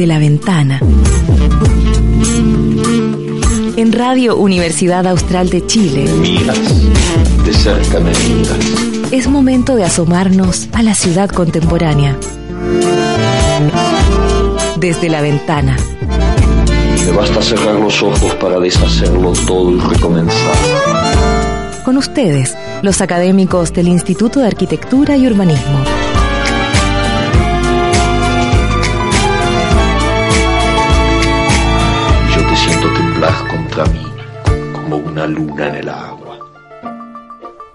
desde la ventana. En Radio Universidad Austral de Chile. Miras, de cerca me miras. Es momento de asomarnos a la ciudad contemporánea. Desde la ventana. Me basta cerrar los ojos para deshacerlo todo y recomenzar. Con ustedes, los académicos del Instituto de Arquitectura y Urbanismo. Contra mí, como una luna en el agua.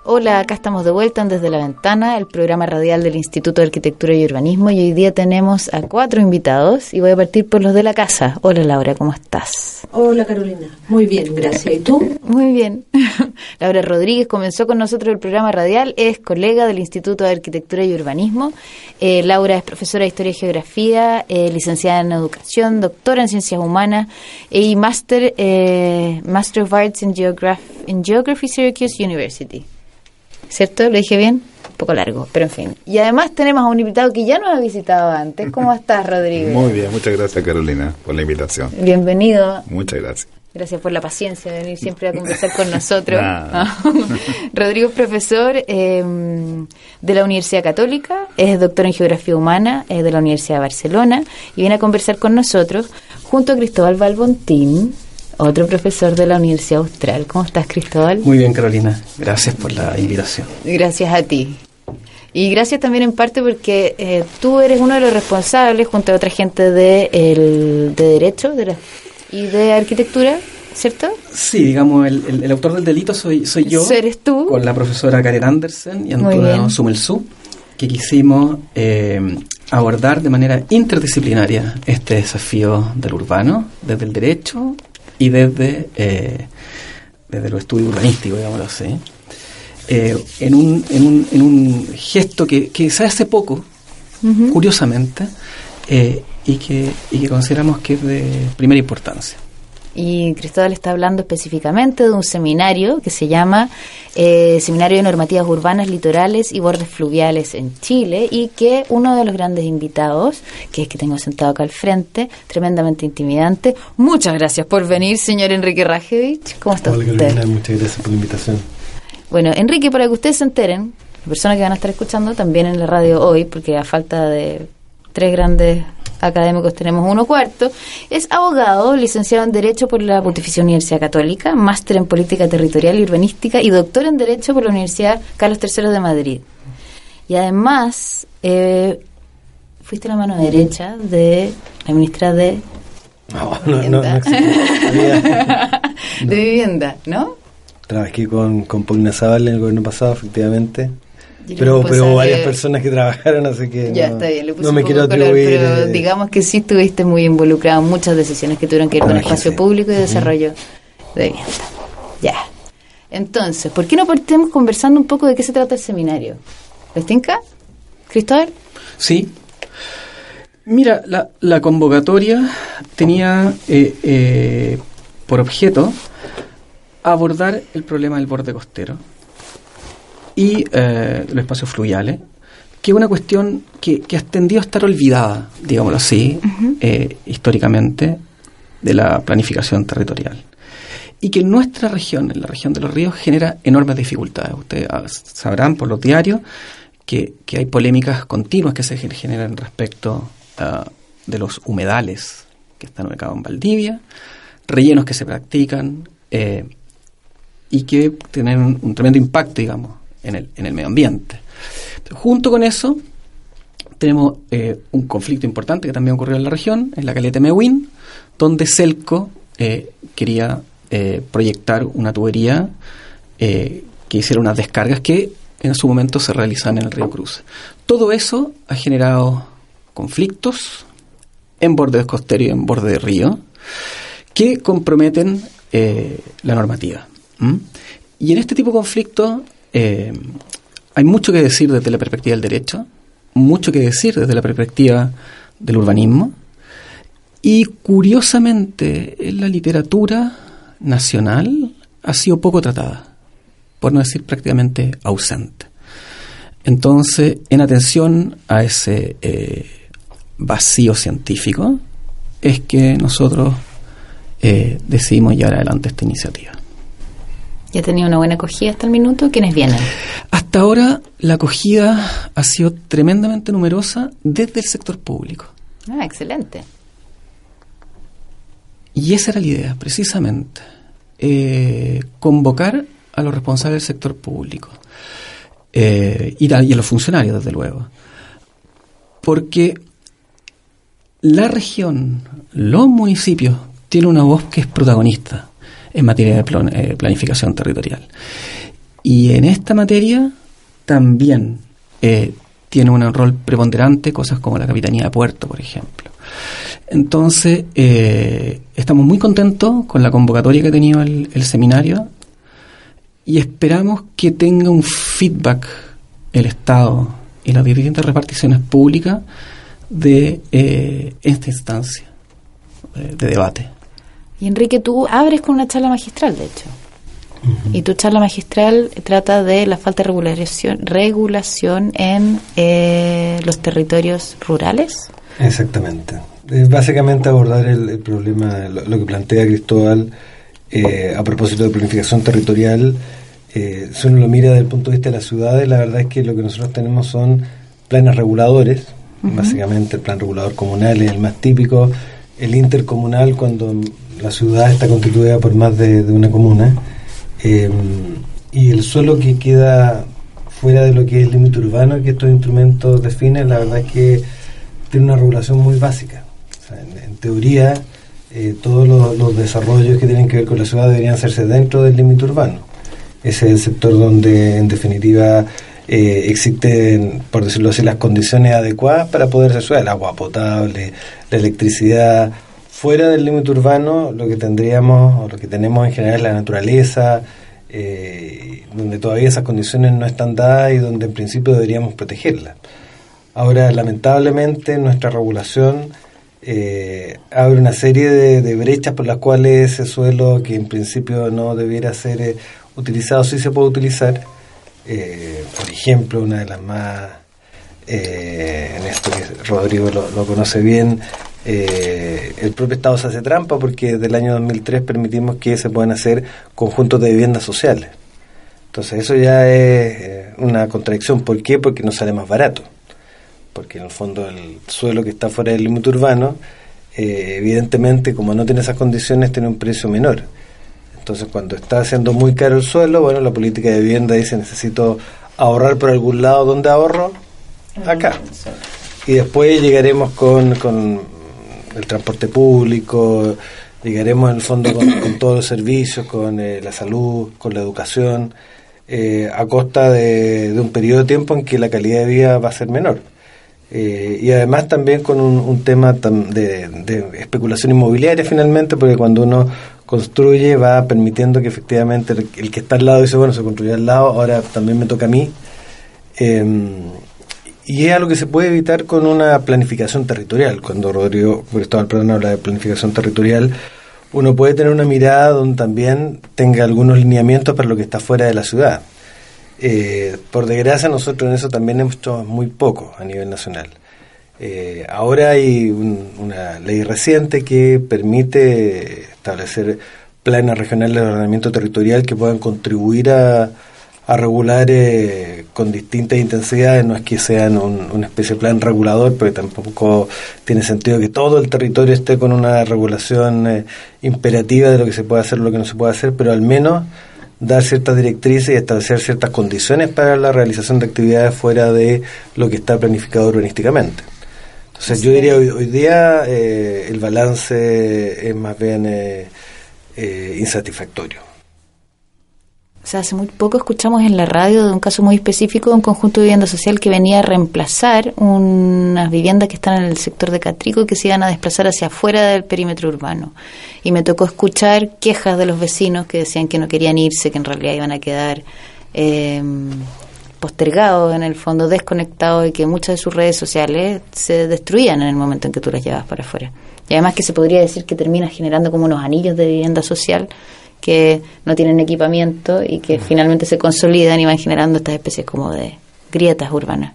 Hola, acá estamos de vuelta en Desde la Ventana, el programa radial del Instituto de Arquitectura y Urbanismo y hoy día tenemos a cuatro invitados y voy a partir por los de la casa. Hola Laura, ¿cómo estás? Hola Carolina, muy bien, gracias. ¿Y tú? Muy bien. Laura Rodríguez comenzó con nosotros el programa radial, es colega del Instituto de Arquitectura y Urbanismo. Eh, Laura es profesora de Historia y Geografía, eh, licenciada en Educación, doctora en Ciencias Humanas y Master, eh, Master of Arts in, Geograph in Geography Syracuse University. ¿Cierto? ¿Lo dije bien? Un poco largo, pero en fin. Y además tenemos a un invitado que ya nos ha visitado antes. ¿Cómo estás, Rodrigo? Muy bien, muchas gracias Carolina por la invitación. Bienvenido. Muchas gracias. Gracias por la paciencia de venir siempre a conversar con nosotros. Nada. Rodrigo es profesor eh, de la Universidad Católica, es doctor en Geografía Humana es de la Universidad de Barcelona y viene a conversar con nosotros junto a Cristóbal Balbontín, otro profesor de la Universidad Austral. ¿Cómo estás, Cristóbal? Muy bien, Carolina. Gracias por la invitación. Gracias a ti. Y gracias también en parte porque eh, tú eres uno de los responsables, junto a otra gente de, el, de Derecho de la, y de Arquitectura, ¿cierto? Sí, digamos, el, el- el autor del delito soy, soy yo. ¿Eres tú? Con la profesora Karen Andersen y Antonio bien. Sumelsú, que quisimos eh, abordar de manera interdisciplinaria este desafío del urbano, desde el derecho y desde, eh, desde los estudios urbanísticos, digámoslo así. Eh, en, un, en, un, en un gesto que, que se hace poco, curiosamente, eh, y, que, y que consideramos que es de primera importancia. Y Cristóbal está hablando específicamente de un seminario que se llama eh, Seminario de Normativas Urbanas, Litorales y Bordes Fluviales en Chile y que uno de los grandes invitados, que es que tengo sentado acá al frente, tremendamente intimidante. Muchas gracias por venir, señor Enrique Rajevich. ¿Cómo está Hola usted? Carolina, muchas gracias por la invitación. Bueno, Enrique, para que ustedes se enteren, las personas que van a estar escuchando también en la radio hoy, porque a falta de tres grandes académicos tenemos uno cuarto, es abogado, licenciado en Derecho por la Pontificia Universidad Católica, máster en Política Territorial y Urbanística y doctor en Derecho por la Universidad Carlos III de Madrid. Y además, eh, fuiste la mano derecha de la ministra de No, no, no, no de Vivienda, ¿no? Trabajé con, con Paulina Zaval en el gobierno pasado, efectivamente. Pero, pero responsable- varias personas que trabajaron, así que Ya no, está bien, le puse no me quiero color, atribuir. pero eh, digamos que sí estuviste muy involucrado en muchas decisiones que tuvieron que ver con el espacio público y desarrollo de vivienda. Ya. Entonces, ¿por qué no partemos conversando un poco de qué se trata el seminario? ¿Les tinca? ¿Cristóbal? Sí. Mira, la, la convocatoria tenía eh, eh, por objeto abordar el problema del borde costero y eh, los espacios fluviales, que es una cuestión que, que ha tendido a estar olvidada, digámoslo así, eh, históricamente, de la planificación territorial. Y que en nuestra región, en la región de los ríos, genera enormes dificultades. Ustedes ah, sabrán por los diarios que, que hay polémicas continuas que se gen- generan respecto ah, de los humedales que están ubicados en Valdivia, rellenos que se practican eh, y que tienen un, un tremendo impacto, digamos, en el, en el medio ambiente. Junto con eso, tenemos eh, un conflicto importante que también ocurrió en la región, en la caleta Mewin, donde Celco eh, quería eh, proyectar una tubería que hiciera unas descargas que en su momento se realizaban en el río Cruz. Todo eso ha generado conflictos en bordes costeros y en borde de río que comprometen la normativa. Y en este tipo de conflictos eh, hay mucho que decir desde la perspectiva del derecho, mucho que decir desde la perspectiva del urbanismo, y curiosamente en la literatura nacional ha sido poco tratada, por no decir prácticamente ausente. Entonces, en atención a ese eh, vacío científico, es que nosotros eh, decidimos llevar adelante esta iniciativa. ¿Ya tenía una buena acogida hasta el minuto? ¿Quiénes vienen? Hasta ahora la acogida ha sido tremendamente numerosa desde el sector público. Ah, excelente. Y esa era la idea, precisamente. Eh, convocar a los responsables del sector público eh, y, a, y a los funcionarios, desde luego. Porque la región, los municipios, tienen una voz que es protagonista en materia de eh, planificación territorial. Y en esta materia también eh, tiene un rol preponderante cosas como la Capitanía de Puerto, por ejemplo. Entonces, eh, estamos muy contentos con la convocatoria que ha tenido el, el seminario y esperamos que tenga un feedback el Estado y las distintas reparticiones públicas de eh, esta instancia eh, de debate. Y Enrique, tú abres con una charla magistral, de hecho. Y tu charla magistral trata de la falta de regulación, regulación en eh, los territorios rurales. Exactamente. Es básicamente abordar el, el problema, lo, lo que plantea Cristóbal eh, a propósito de planificación territorial. Eh, si uno lo mira desde el punto de vista de las ciudades, la verdad es que lo que nosotros tenemos son planes reguladores. Básicamente el plan regulador comunal es el más típico. El intercomunal cuando la ciudad está constituida por más de, una comuna. Eh, y el suelo que queda fuera de lo que es el límite urbano que estos instrumentos definen, la verdad es que tiene una regulación muy básica. O sea, en, en teoría, eh, todos los, los desarrollos que tienen que ver con la ciudad deberían hacerse dentro del límite urbano. Ese es el sector donde, en definitiva, eh, existen, por decirlo así, las condiciones adecuadas para poder hacer el agua potable, la electricidad. Fuera del límite urbano, lo que tendríamos, o lo que tenemos en general es la naturaleza, eh, donde todavía esas condiciones no están dadas y donde en principio deberíamos protegerlas. Ahora, lamentablemente, nuestra regulación eh, abre una serie de, brechas por las cuales ese suelo, que en principio no debiera ser eh, utilizado, sí se puede utilizar. Eh, por ejemplo, una de las más, en esto que Rodrigo lo, lo conoce bien, eh, el propio Estado se hace trampa porque desde el año 2003 permitimos que se puedan hacer conjuntos de viviendas sociales. Entonces eso ya es eh, una contradicción. ¿Por qué? Porque nos sale más barato. Porque en el fondo el suelo que está fuera del límite urbano, eh, evidentemente como no tiene esas condiciones, tiene un precio menor. Entonces cuando está haciendo muy caro el suelo, bueno, la política de vivienda dice necesito ahorrar por algún lado donde ahorro, acá. Y después llegaremos con, con el transporte público, llegaremos en el fondo con, todos los servicios, con eh, la salud, con la educación, eh, a costa de, un periodo de tiempo en que la calidad de vida va a ser menor. Eh, y además también con un, un tema de, de especulación inmobiliaria finalmente, porque cuando uno construye va permitiendo que efectivamente el, que está al lado dice, bueno, se construyó al lado, ahora también me toca a mí. Y es algo que se puede evitar con una planificación territorial. Cuando Rodrigo Cristóbal Perdón habla de planificación territorial, uno puede tener una mirada donde también tenga algunos lineamientos para lo que está fuera de la ciudad. Eh, por desgracia, nosotros en eso también hemos hecho muy poco a nivel nacional. Eh, ahora hay un- una ley reciente que permite establecer planes regionales de ordenamiento territorial que puedan contribuir a, a regular eh, con distintas intensidades. No es que sean un- una especie de plan regulador, porque tampoco tiene sentido que todo el territorio esté con una regulación eh, imperativa de lo que se puede hacer lo que no se puede hacer, pero al menos dar ciertas directrices y establecer ciertas condiciones para la realización de actividades fuera de lo que está planificado urbanísticamente. Entonces yo diría hoy, hoy día eh, el balance es más bien eh, eh, insatisfactorio. O sea, hace muy poco escuchamos en la radio de un caso muy específico de un conjunto de vivienda social que venía a reemplazar unas viviendas que están en el sector de Catrico y que se iban a desplazar hacia afuera del perímetro urbano. Y me tocó escuchar quejas de los vecinos que decían que no querían irse, que en realidad iban a quedar eh, postergados, en el fondo desconectados y que muchas de sus redes sociales se destruían en el momento en que tú las llevabas para afuera. Y además que se podría decir que termina generando como unos anillos de vivienda social que no tienen equipamiento y que finalmente se consolidan y van generando estas especies como de grietas urbanas.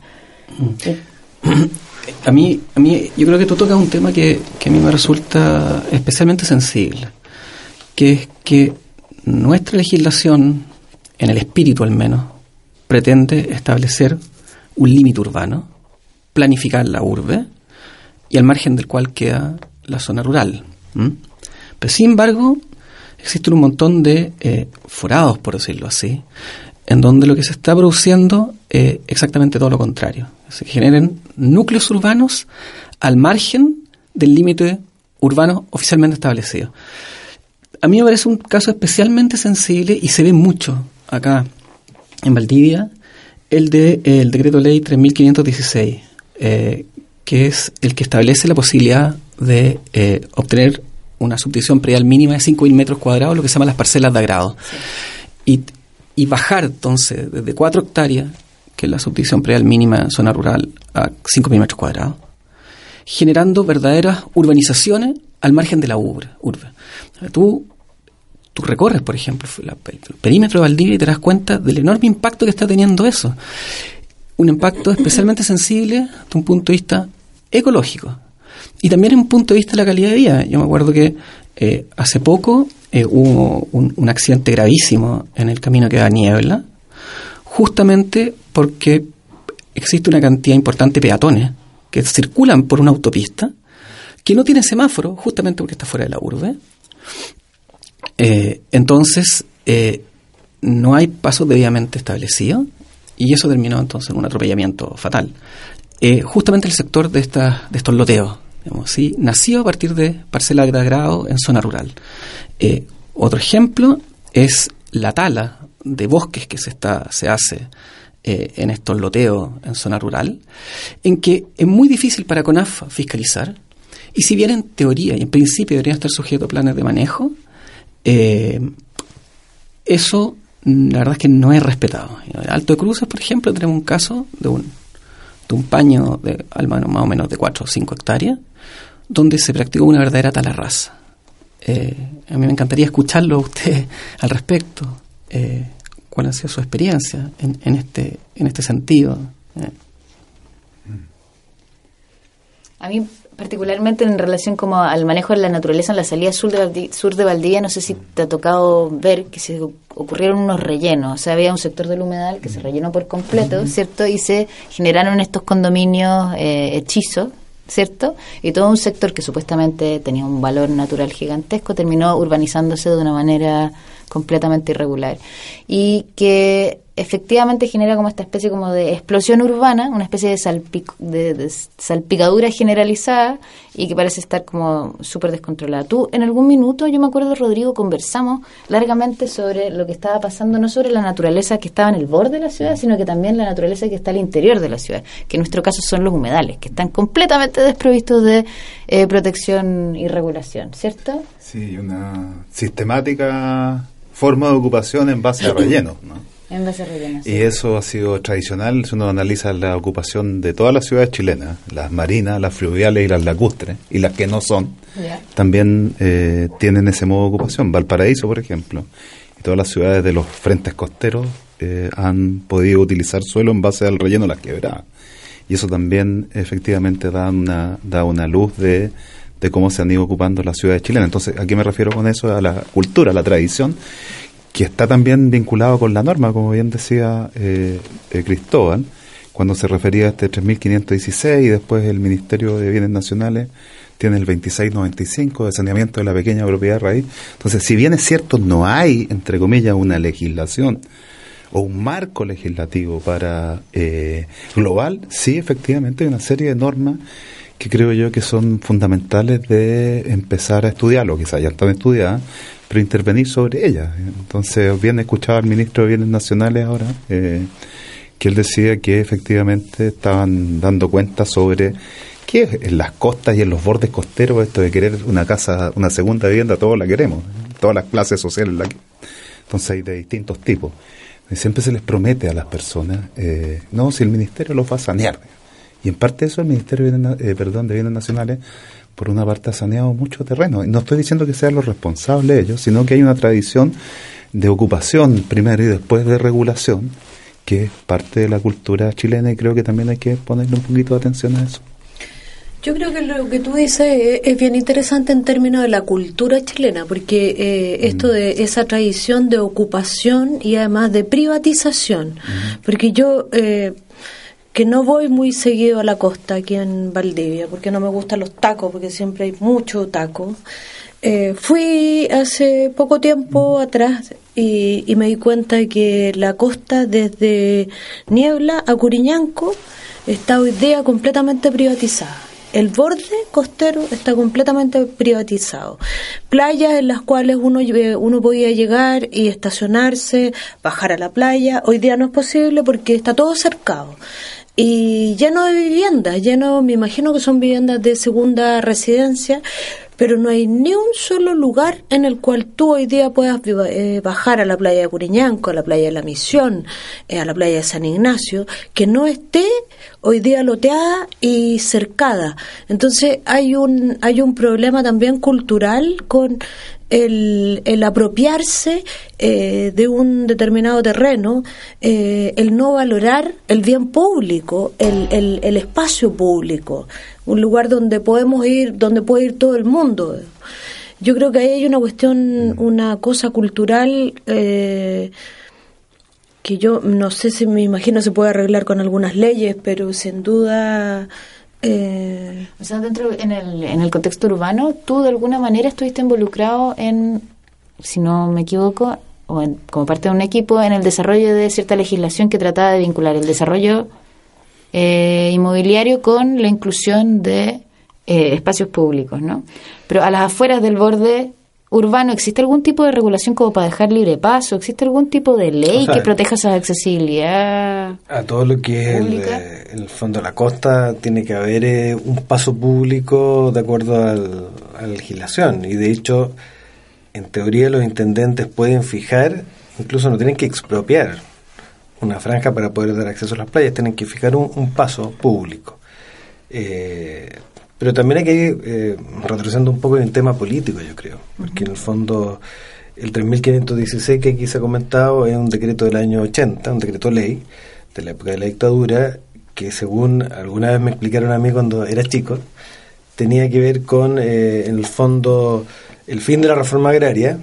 a mí, a mí, yo creo que tú tocas un tema que, que a mí me resulta especialmente sensible, que es que nuestra legislación, en el espíritu al menos, pretende establecer un límite urbano, planificar la urbe, y al margen del cual queda la zona rural. Pero sin embargo, existen un montón de eh, forados, por decirlo así, en donde lo que se está produciendo es exactamente todo lo contrario. Se generen núcleos urbanos al margen del límite urbano oficialmente establecido. A mí me parece un caso especialmente sensible y se ve mucho acá en Valdivia el de el decreto ley 3516, eh, que es el que establece la posibilidad de eh, obtener una subdivisión predial mínima de 5.000 metros cuadrados, lo que se llama las parcelas de agrado. Y, y, bajar entonces desde 4 hectáreas, que es la subdivisión predial mínima en zona rural, a 5.000 metros cuadrados, generando verdaderas urbanizaciones al margen de la urbe. urbe. Tú, tú recorres, por ejemplo, el perímetro de Valdivia y te das cuenta del enorme impacto que está teniendo eso. Un impacto especialmente sensible desde un punto de vista ecológico. Y también en un punto de vista de la calidad de vida. Yo me acuerdo que eh, hace poco eh, hubo un, accidente gravísimo en el camino que da Niebla, justamente porque existe una cantidad importante de peatones que circulan por una autopista que no tiene semáforo, justamente porque está fuera de la urbe. Eh, entonces, no hay pasos debidamente establecidos y eso terminó entonces en un atropellamiento fatal. justamente el sector de, de estos loteos, ¿sí? nació a partir de parcela de grado en zona rural. Eh, otro ejemplo es la tala de bosques que se, está, se hace eh, en estos loteos en zona rural, en que es muy difícil para CONAF fiscalizar, y si bien en teoría y en principio deberían estar sujetos a planes de manejo, eh, eso la verdad es que no es respetado. En Alto de Cruces, por ejemplo, tenemos un caso de un, un paño de al más o menos de 4 o 5 hectáreas, donde se practicó una verdadera talarraza. Eh, a mí me encantaría escucharlo a usted al respecto. Eh, ¿Cuál ha sido su experiencia en, en este, en este sentido? Eh. A mí, particularmente en relación como al manejo de la naturaleza en la salida sur de, Valdivia, sur de Valdivia, no sé si te ha tocado ver que se ocurrieron unos rellenos. O sea, había un sector del humedal que se rellenó por completo, ¿cierto? Y se generaron estos condominios hechizos ¿cierto? Y todo un sector que supuestamente tenía un valor natural gigantesco terminó urbanizándose de una manera completamente irregular. Y que efectivamente genera como esta especie como de explosión urbana, una especie de, de, salpicadura generalizada y que parece estar como súper descontrolada. Tú en algún minuto, yo me acuerdo, Rodrigo, conversamos largamente sobre lo que estaba pasando, no sobre la naturaleza que estaba en el borde de la ciudad, sino que también la naturaleza que está al interior de la ciudad, que en nuestro caso son los humedales, que están completamente desprovistos de eh, protección y regulación, ¿cierto? Sí, una sistemática forma de ocupación en base a relleno, ¿no? En base. Y eso ha sido tradicional si uno analiza la ocupación de todas las ciudades chilenas, las marinas, las fluviales y las lacustres, y las que no son, también eh, tienen ese modo de ocupación. Valparaíso, por ejemplo, y todas las ciudades de los frentes costeros eh, han podido utilizar suelo en base al relleno de las quebradas. Y eso también efectivamente da una, da una luz de de cómo se han ido ocupando las ciudades chilenas. Entonces, ¿a qué me refiero con eso? A la cultura, a la tradición, que está también vinculado con la norma, como bien decía eh, eh, Cristóbal, cuando se refería a este 3516 y después el Ministerio de Bienes Nacionales tiene el 2695 de saneamiento de la pequeña propiedad raíz. Entonces, si bien es cierto, no hay, entre comillas, una legislación o un marco legislativo para eh, global, sí, efectivamente hay una serie de normas que creo yo que son fundamentales de empezar a estudiarlo, quizás ya están estudiadas, pero intervenir sobre ellas. Entonces, bien escuchado al ministro de Bienes Nacionales ahora, eh, que él decía que efectivamente estaban dando cuenta sobre que en las costas y en los bordes costeros esto de querer una casa, una segunda vivienda, todos la queremos, todas las clases sociales Entonces hay de distintos tipos. Y siempre se les promete a las personas, eh, no, si el ministerio los va a sanear. Y en parte eso el Ministerio de Bienes, eh, perdón, de Bienes Nacionales, por una parte, ha saneado mucho terreno. No estoy diciendo que sean los responsables ellos, sino que hay una tradición de ocupación primero y después de regulación, que es parte de la cultura chilena y creo que también hay que ponerle un poquito de atención a eso. Yo creo que lo que tú dices es bien interesante en términos de la cultura chilena, porque eh, esto Mm. de esa tradición de ocupación y además de privatización, porque yo eh, que no voy muy seguido a la costa aquí en Valdivia, porque no me gustan los tacos, porque siempre hay mucho taco. Eh, fui hace poco tiempo atrás y, me di cuenta que la costa desde Niebla a Curiñanco está hoy día completamente privatizada. El borde costero está completamente privatizado. Playas en las cuales uno, lle- uno podía llegar y estacionarse, bajar a la playa, hoy día no es posible porque está todo cercado. Y lleno de viviendas, lleno, me imagino que son viviendas de segunda residencia, pero no hay ni un solo lugar en el cual tú hoy día puedas eh, bajar a la playa de Curiñanco, a la playa de la Misión, eh, a la playa de San Ignacio, que no esté hoy día loteada y cercada. Entonces hay un hay un problema también cultural con el, el apropiarse eh, de un determinado terreno, eh, el no valorar el bien público, el, el, el espacio público, un lugar donde podemos ir, donde puede ir todo el mundo. Yo creo que ahí hay una cuestión, una cosa cultural eh, que yo no sé si me imagino se puede arreglar con algunas leyes, pero sin duda eh, O sea, dentro, en el, en el contexto urbano, tú de alguna manera estuviste involucrado en, si no me equivoco, o en- como parte de un equipo, en el desarrollo de cierta legislación que trataba de vincular el desarrollo eh, inmobiliario con la inclusión de eh, espacios públicos, ¿no? Pero a las afueras del borde urbano, ¿existe algún tipo de regulación como para dejar libre paso? ¿Existe algún tipo de ley O sea, que proteja esa accesibilidad? A todo lo que es el, eh, el fondo de la costa tiene que haber eh, un paso público de acuerdo al- a la legislación y de hecho en teoría los intendentes pueden fijar, incluso no tienen que expropiar una franja para poder dar acceso a las playas, tienen que fijar un, un paso público. Eh, pero también hay que ir eh, retrocediendo un poco en el tema político, yo creo, porque en el fondo el 3516 que aquí se ha comentado es un decreto del año 80, un decreto ley de la época de la dictadura, que según alguna vez me explicaron a mí cuando era chico, tenía que ver con, eh, en el fondo, el fin de la reforma agraria.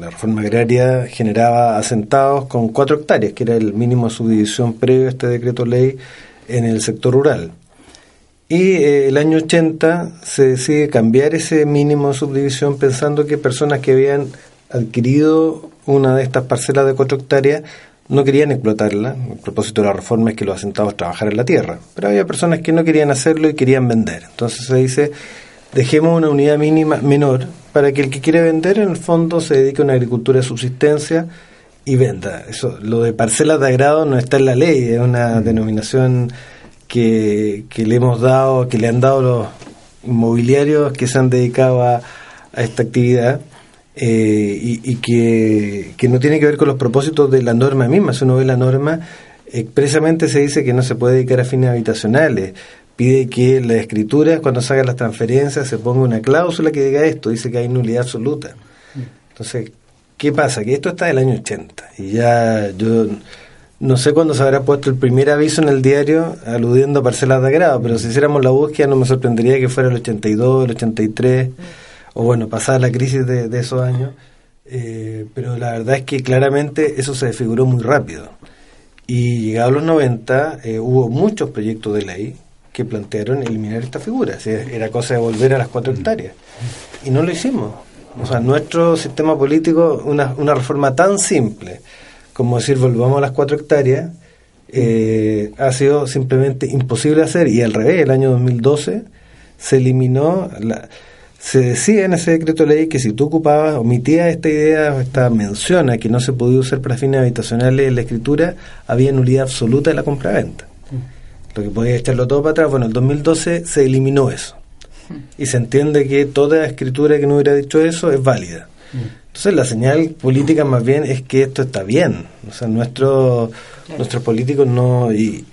La reforma agraria generaba asentados con cuatro hectáreas, que era el mínimo subdivisión previo a este decreto ley en el sector rural. Y eh, el año 80 se decide cambiar ese mínimo de subdivisión pensando que personas que habían adquirido una de estas parcelas de cuatro hectáreas no querían explotarla. El propósito de la reforma es que los asentados trabajaran la tierra. Pero había personas que no querían hacerlo y querían vender. Entonces se dice, dejemos una unidad mínima menor para que el que quiere vender en el fondo se dedique a una agricultura de subsistencia y venda. Eso, lo de parcelas de agrado no está en la ley, es una denominación que, que le hemos dado, que le han dado los inmobiliarios que se han dedicado a, a esta actividad eh, y, y que, que no tiene que ver con los propósitos de la norma misma. Si uno ve la norma, expresamente se dice que no se puede dedicar a fines habitacionales. Pide que en las escrituras, cuando se hagan las transferencias, se ponga una cláusula que diga esto. Dice que hay nulidad absoluta. Entonces, ¿qué pasa? Que esto está del año 80 y ya yo no sé cuándo se habrá puesto el primer aviso en el diario aludiendo a parcelas de agrado, pero si hiciéramos la búsqueda no me sorprendería que fuera el 82, el 83, o bueno, pasada la crisis de, de esos años. Eh, pero la verdad es que claramente eso se desfiguró muy rápido. Y llegados los 90 eh, hubo muchos proyectos de ley que plantearon eliminar esta figura. O sea, era cosa de volver a las cuatro hectáreas. Y no lo hicimos. O sea, nuestro sistema político, una, una reforma tan simple como decir volvamos a las cuatro hectáreas, eh, ha sido simplemente imposible hacer. Y al revés, el año 2012 se eliminó, la, se decía en ese decreto de ley que si tú ocupabas, omitías esta idea, esta mención a que no se podía usar para fines habitacionales en la escritura, había nulidad absoluta de la compraventa. Lo que podía echarlo todo para atrás. Bueno, en el 2012 se eliminó eso. Y se entiende que toda escritura que no hubiera dicho eso es válida. Entonces la señal política más bien es que esto está bien. O sea, nuestro, nuestros políticos no... Y,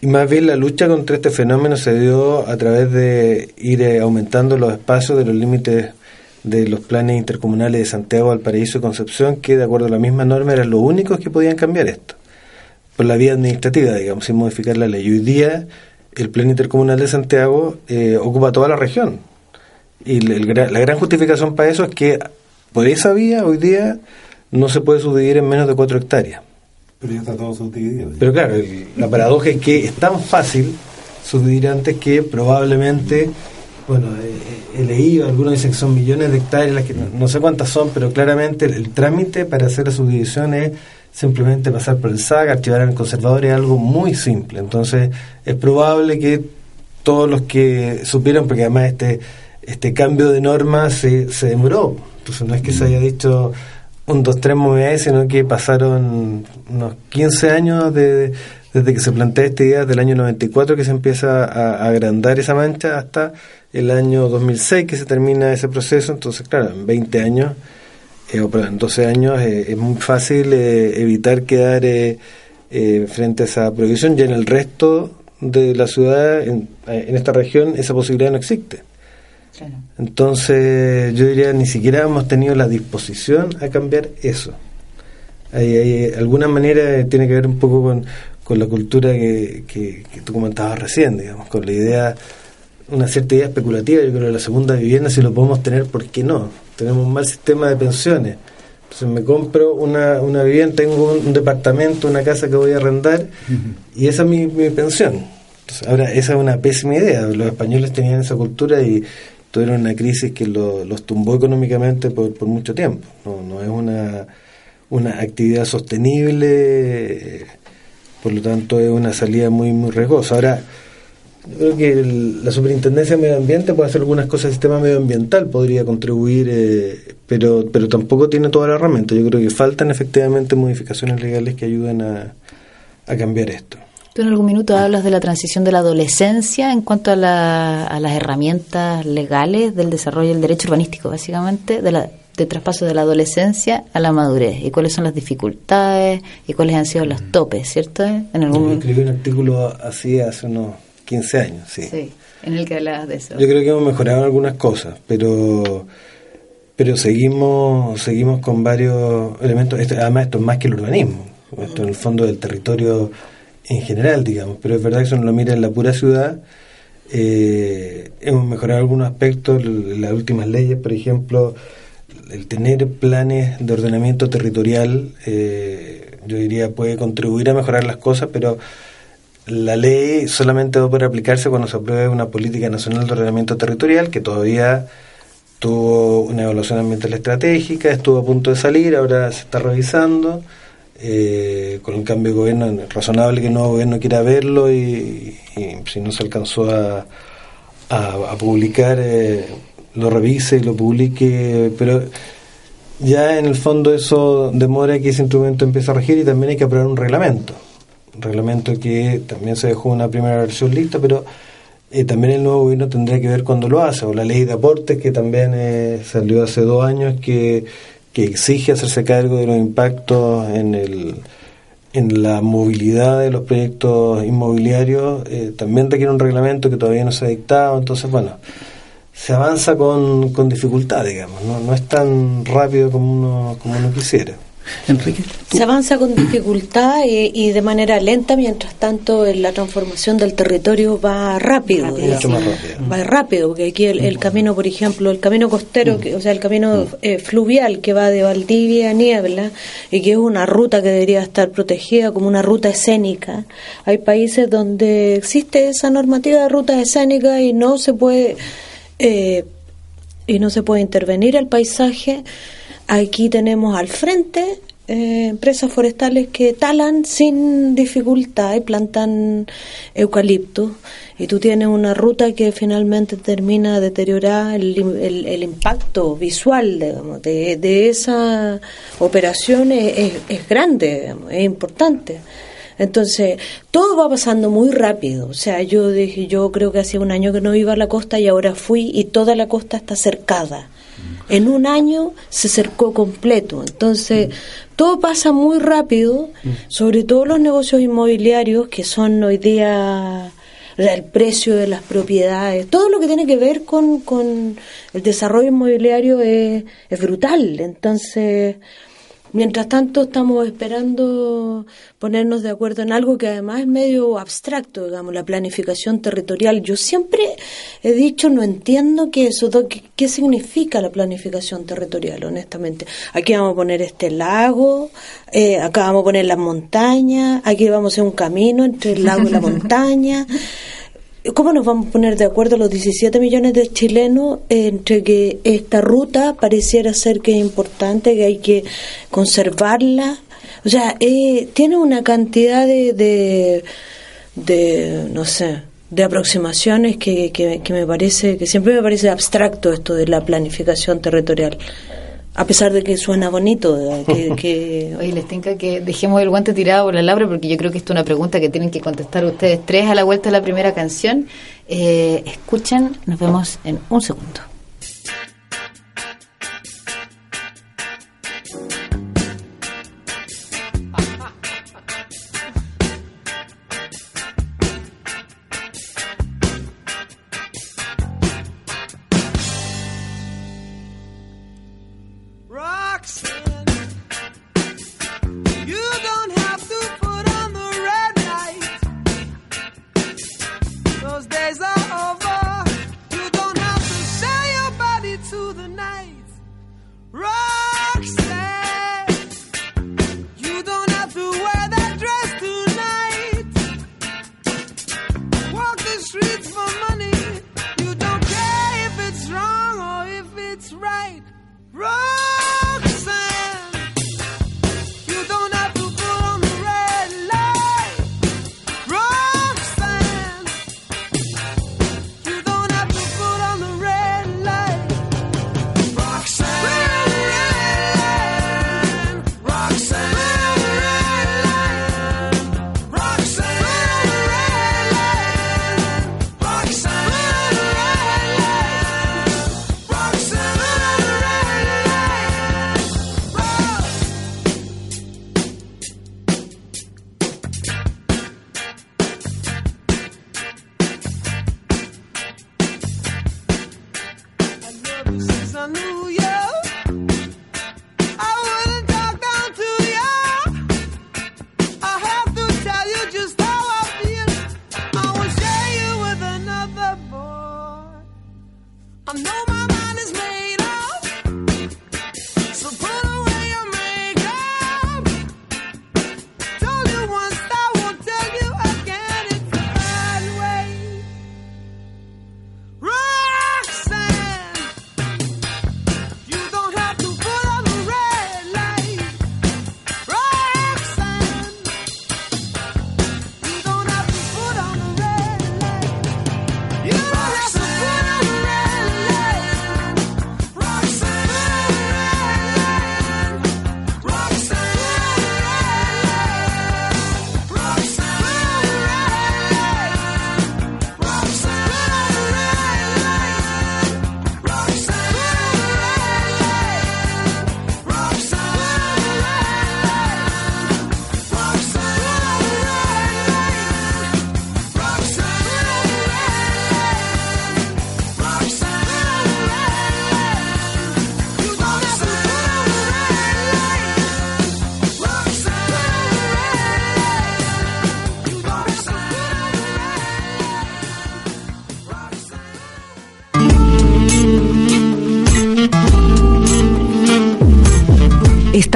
y más bien la lucha contra este fenómeno se dio a través de ir eh, aumentando los espacios de los límites de los planes intercomunales de Santiago, Valparaíso y Concepción, que de acuerdo a la misma norma eran los únicos que podían cambiar esto. Por la vía administrativa, digamos, sin modificar la ley. Hoy día el plan intercomunal de Santiago eh, ocupa toda la región. Y el la gran justificación para eso es que por esa vía hoy día no se puede subdividir en menos de 4 hectáreas. Pero ya está todo subdividido. Pero claro, el- la paradoja es que es tan fácil subdividir antes que probablemente, bueno, eh, he leído, algunos dicen que son millones de hectáreas, las que no, no sé cuántas son, pero claramente el, el trámite para hacer la subdivisión es simplemente pasar por el SAC, archivar en el conservador, es algo muy simple. Entonces, es probable que todos los que supieron, porque además este este cambio de norma se, se demoró. Entonces, no es que se haya dicho un, dos, tres movilidades, sino que pasaron unos 15 años de, desde que se plantea esta idea, del año 94 que se empieza a, a agrandar esa mancha hasta el año 2006 que se termina ese proceso. Entonces, claro, en 20 años, eh, o perdón, en 12 años, eh, es muy fácil eh, evitar quedar eh, frente a esa prohibición. Ya en el resto de la ciudad, en, en esta región, esa posibilidad no existe. Claro. Entonces, yo diría, ni siquiera hemos tenido la disposición a cambiar eso. Hay, hay alguna manera tiene que ver un poco con, con la cultura que, que, que tú comentabas recién, digamos, con la idea, una cierta idea especulativa. Yo creo que la segunda vivienda, si lo podemos tener, ¿por qué no? Tenemos un mal sistema de pensiones. Entonces me compro una, una vivienda, tengo un, un departamento, una casa que voy a arrendar y esa es mi, mi pensión. Entonces, ahora, esa es una pésima idea. Los españoles tenían esa cultura y tuvieron una crisis que lo- los tumbó económicamente por, por mucho tiempo. No, no es una, una actividad sostenible, por lo tanto es una salida muy, muy riesgosa. Ahora, yo creo que el- la Superintendencia de Medio Ambiente puede hacer algunas cosas, el sistema medioambiental podría contribuir, eh, pero, pero tampoco tiene toda la herramienta. Yo creo que faltan efectivamente modificaciones legales que ayuden a, a cambiar esto. Tú en algún minuto hablas de la transición de la adolescencia en cuanto a, la- a las herramientas legales del desarrollo del derecho urbanístico, básicamente, de, la, de traspaso de la adolescencia a la madurez, y cuáles son las dificultades y cuáles han sido los topes, ¿cierto? En Yo algún escribí un artículo así hace unos 15 años, sí. Sí, en el que hablabas de eso. Yo creo que hemos mejorado algunas cosas, pero pero seguimos seguimos con varios elementos. Esto- además, esto es más que el urbanismo. Esto en el fondo del territorio en general, digamos. Pero es verdad que si uno lo mira en la pura ciudad, eh, hemos mejorado algunos aspectos. Las últimas leyes, por ejemplo, el tener planes de ordenamiento territorial, eh, yo diría, puede contribuir a mejorar las cosas, pero la ley solamente va a poder aplicarse cuando se apruebe una política nacional de ordenamiento territorial que todavía tuvo una evaluación ambiental estratégica, estuvo a punto de salir, ahora se está revisando. Eh, con el cambio de gobierno, es razonable que el nuevo gobierno quiera verlo y, si no se alcanzó a, a, publicar, eh, lo revise y lo publique, pero ya en el fondo eso demora que ese instrumento empiece a regir y también hay que aprobar un reglamento. Un reglamento que también se dejó una primera versión lista, pero eh, también el nuevo gobierno tendría que ver cuando lo hace, o la ley de aportes que también eh, salió hace dos años que, que exige hacerse cargo de los impactos en el en la movilidad de los proyectos inmobiliarios eh, también requiere un reglamento que todavía no se ha dictado, entonces bueno, se avanza con, con dificultad, digamos, ¿no? no es tan rápido como uno, como uno quisiera. Enrique. Se avanza con dificultad y, y de manera lenta, mientras tanto la transformación del territorio va rápido. Rápido. Mucho más rápido. Va rápido, porque aquí el, el camino, por ejemplo, el camino costero, que, o sea, el camino eh, fluvial que va de Valdivia a Niebla y que es una ruta que debería estar protegida como una ruta escénica. Hay países donde existe esa normativa de rutas escénicas y no se puede eh, y no se puede intervenir el paisaje. Aquí tenemos al frente eh, empresas forestales que talan sin dificultad y plantan eucalipto y tú tienes una ruta que finalmente termina deteriorada el, el, el impacto visual digamos, de, de esa operación es, grande, es importante. Entonces, todo va pasando muy rápido. O sea, yo dije, yo creo que hacía un año que no iba a la costa y ahora fui y toda la costa está cercada. En un año se cercó completo. Entonces, todo pasa muy rápido, sobre todo los negocios inmobiliarios que son hoy día el precio de las propiedades, todo lo que tiene que ver con, con el desarrollo inmobiliario es, es brutal. Entonces, Mientras tanto, estamos esperando ponernos de acuerdo en algo que además es medio abstracto, digamos, la planificación territorial. Yo siempre he dicho, no entiendo qué eso, qué, qué significa la planificación territorial, honestamente. Aquí vamos a poner este lago, eh, acá vamos a poner las montañas, aquí vamos a hacer un camino entre el lago y la montaña. ¿Cómo nos vamos a poner de acuerdo los 17 millones de chilenos entre que esta ruta pareciera ser que es importante, que hay que conservarla? O sea, eh, tiene una cantidad de, de, de, no sé, de aproximaciones que, que, que me parece, que siempre me parece abstracto esto de la planificación territorial a pesar de que suena bonito. Que, que... Oye, les tenga que dejemos el guante tirado por la Laura, porque yo creo que esto es una pregunta que tienen que contestar ustedes tres a la vuelta de la primera canción. Eh, escuchen, nos vemos en un segundo.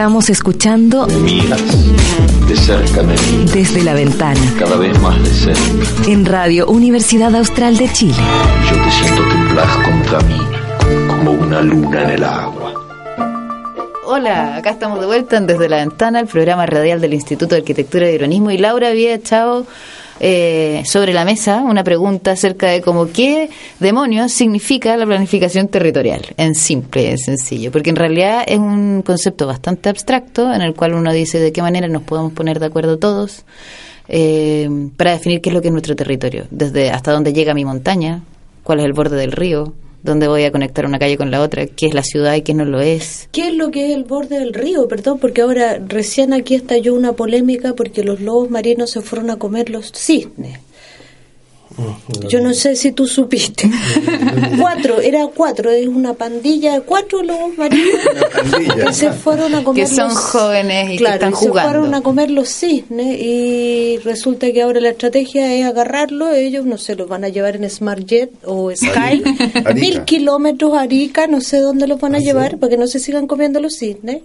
Estamos escuchando Miras de cerca me miras, desde la ventana cada vez más de cerca. en Radio Universidad Austral de Chile. Yo te siento temblar contra mí como una luna en el agua. Hola, acá estamos de vuelta en Desde la Ventana, el programa radial del Instituto de Arquitectura y Urbanismo. Y Laura había echado eh, sobre la mesa una pregunta acerca de cómo qué demonios significa la planificación territorial, en simple, en sencillo. Porque en realidad es un concepto bastante abstracto en el cual uno dice de qué manera nos podemos poner de acuerdo todos eh, para definir qué es lo que es nuestro territorio. Desde hasta dónde llega mi montaña, cuál es el borde del río, dónde voy a conectar una calle con la otra, qué es la ciudad y qué no lo es. ¿Qué es lo que es el borde del río? Perdón, porque ahora recién aquí estalló una polémica porque los lobos marinos se fueron a comer los cisnes. Yo no sé si tú supiste. cuatro, era cuatro, es una pandilla de cuatro lobos marinos que se fueron a comer Que son los- jóvenes y que están y se jugando. fueron a comer los cisnes y resulta que ahora la estrategia es agarrarlo, ellos no sé, los van a llevar en Smart Jet o Sky, Arica. mil kilómetros a Arica, no sé dónde los van a llevar para que no se sigan comiendo los cisnes.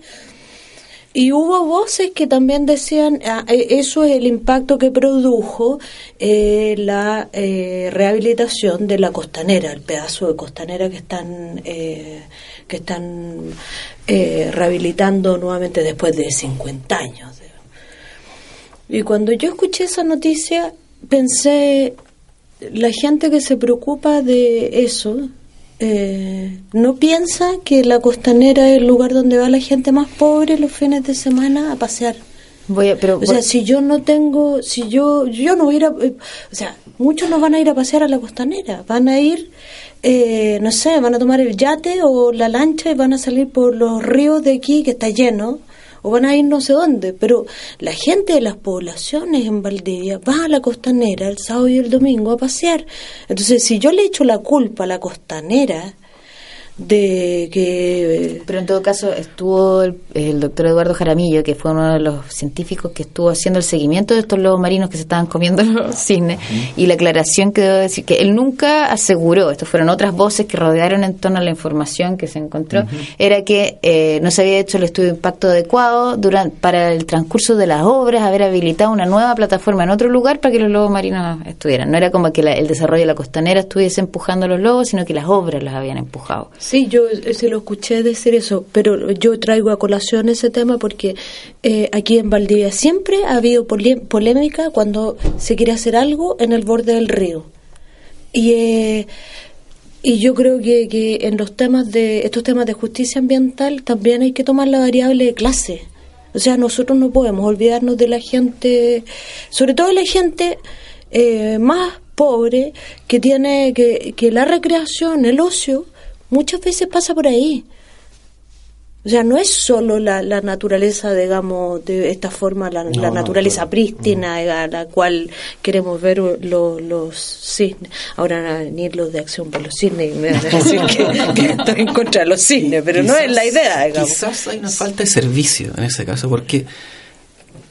Y hubo voces que también decían, ah, eh, eso es el impacto que produjo eh, la eh, rehabilitación de la costanera, el pedazo de costanera que están, eh, que están eh, rehabilitando nuevamente después de 50 años. Y cuando yo escuché esa noticia, pensé, la gente que se preocupa de eso, eh, no piensa que la costanera es el lugar donde va la gente más pobre los fines de semana a pasear. Voy a, pero O sea, si yo no tengo, si yo, yo no voy a ir a, eh, o sea, muchos no van a ir a pasear a la costanera, van a ir, eh, no sé, van a tomar el yate o la lancha y van a salir por los ríos de aquí que está lleno, o van a ir no sé dónde, pero la gente de las poblaciones en Valdivia va a la costanera el sábado y el domingo a pasear. Entonces, si yo le echo la culpa a la costanera de que Pero en todo caso estuvo el, el doctor Eduardo Jaramillo, que fue uno de los científicos que estuvo haciendo el seguimiento de estos lobos marinos que se estaban comiendo los cisnes, y la aclaración que debo decir que él nunca aseguró, estas fueron otras voces que rodearon en torno a la información que se encontró, era que eh, no se había hecho el estudio de impacto adecuado durante para el transcurso de las obras, haber habilitado una nueva plataforma en otro lugar para que los lobos marinos estuvieran. No era como que la- el desarrollo de la costanera estuviese empujando a los lobos, sino que las obras los habían empujado. Sí, yo eh, se lo escuché decir eso, pero yo traigo a colación ese tema porque eh, aquí en Valdivia siempre ha habido polémica cuando se quiere hacer algo en el borde del río. Y, eh, y yo creo que, que en los temas de estos temas de justicia ambiental también hay que tomar la variable de clase. O sea, nosotros no podemos olvidarnos de la gente, sobre todo de la gente eh, más pobre que tiene que, que la recreación, el ocio, muchas veces pasa por ahí. O sea, no es solo la, la naturaleza, digamos, de esta forma, la, la naturaleza prístina a la cual queremos ver lo- los cisnes. Ahora van a venir los de Acción por los Cisnes y me van a decir que, que estoy en contra de los cisnes, pero no es la idea, digamos. Quizás hay una falta de servicio en ese caso, porque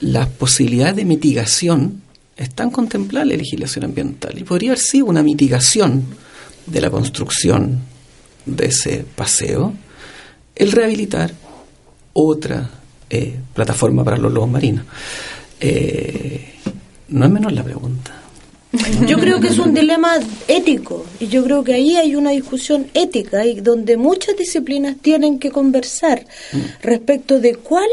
las posibilidades de mitigación están contempladas en la legislación ambiental y podría haber sido una mitigación de la construcción de ese paseo el rehabilitar otra eh, plataforma para los lobos marinos. Eh, no es menor la pregunta. Yo creo que es un dilema ético y yo creo que ahí hay una discusión ética y donde muchas disciplinas tienen que conversar respecto de cuál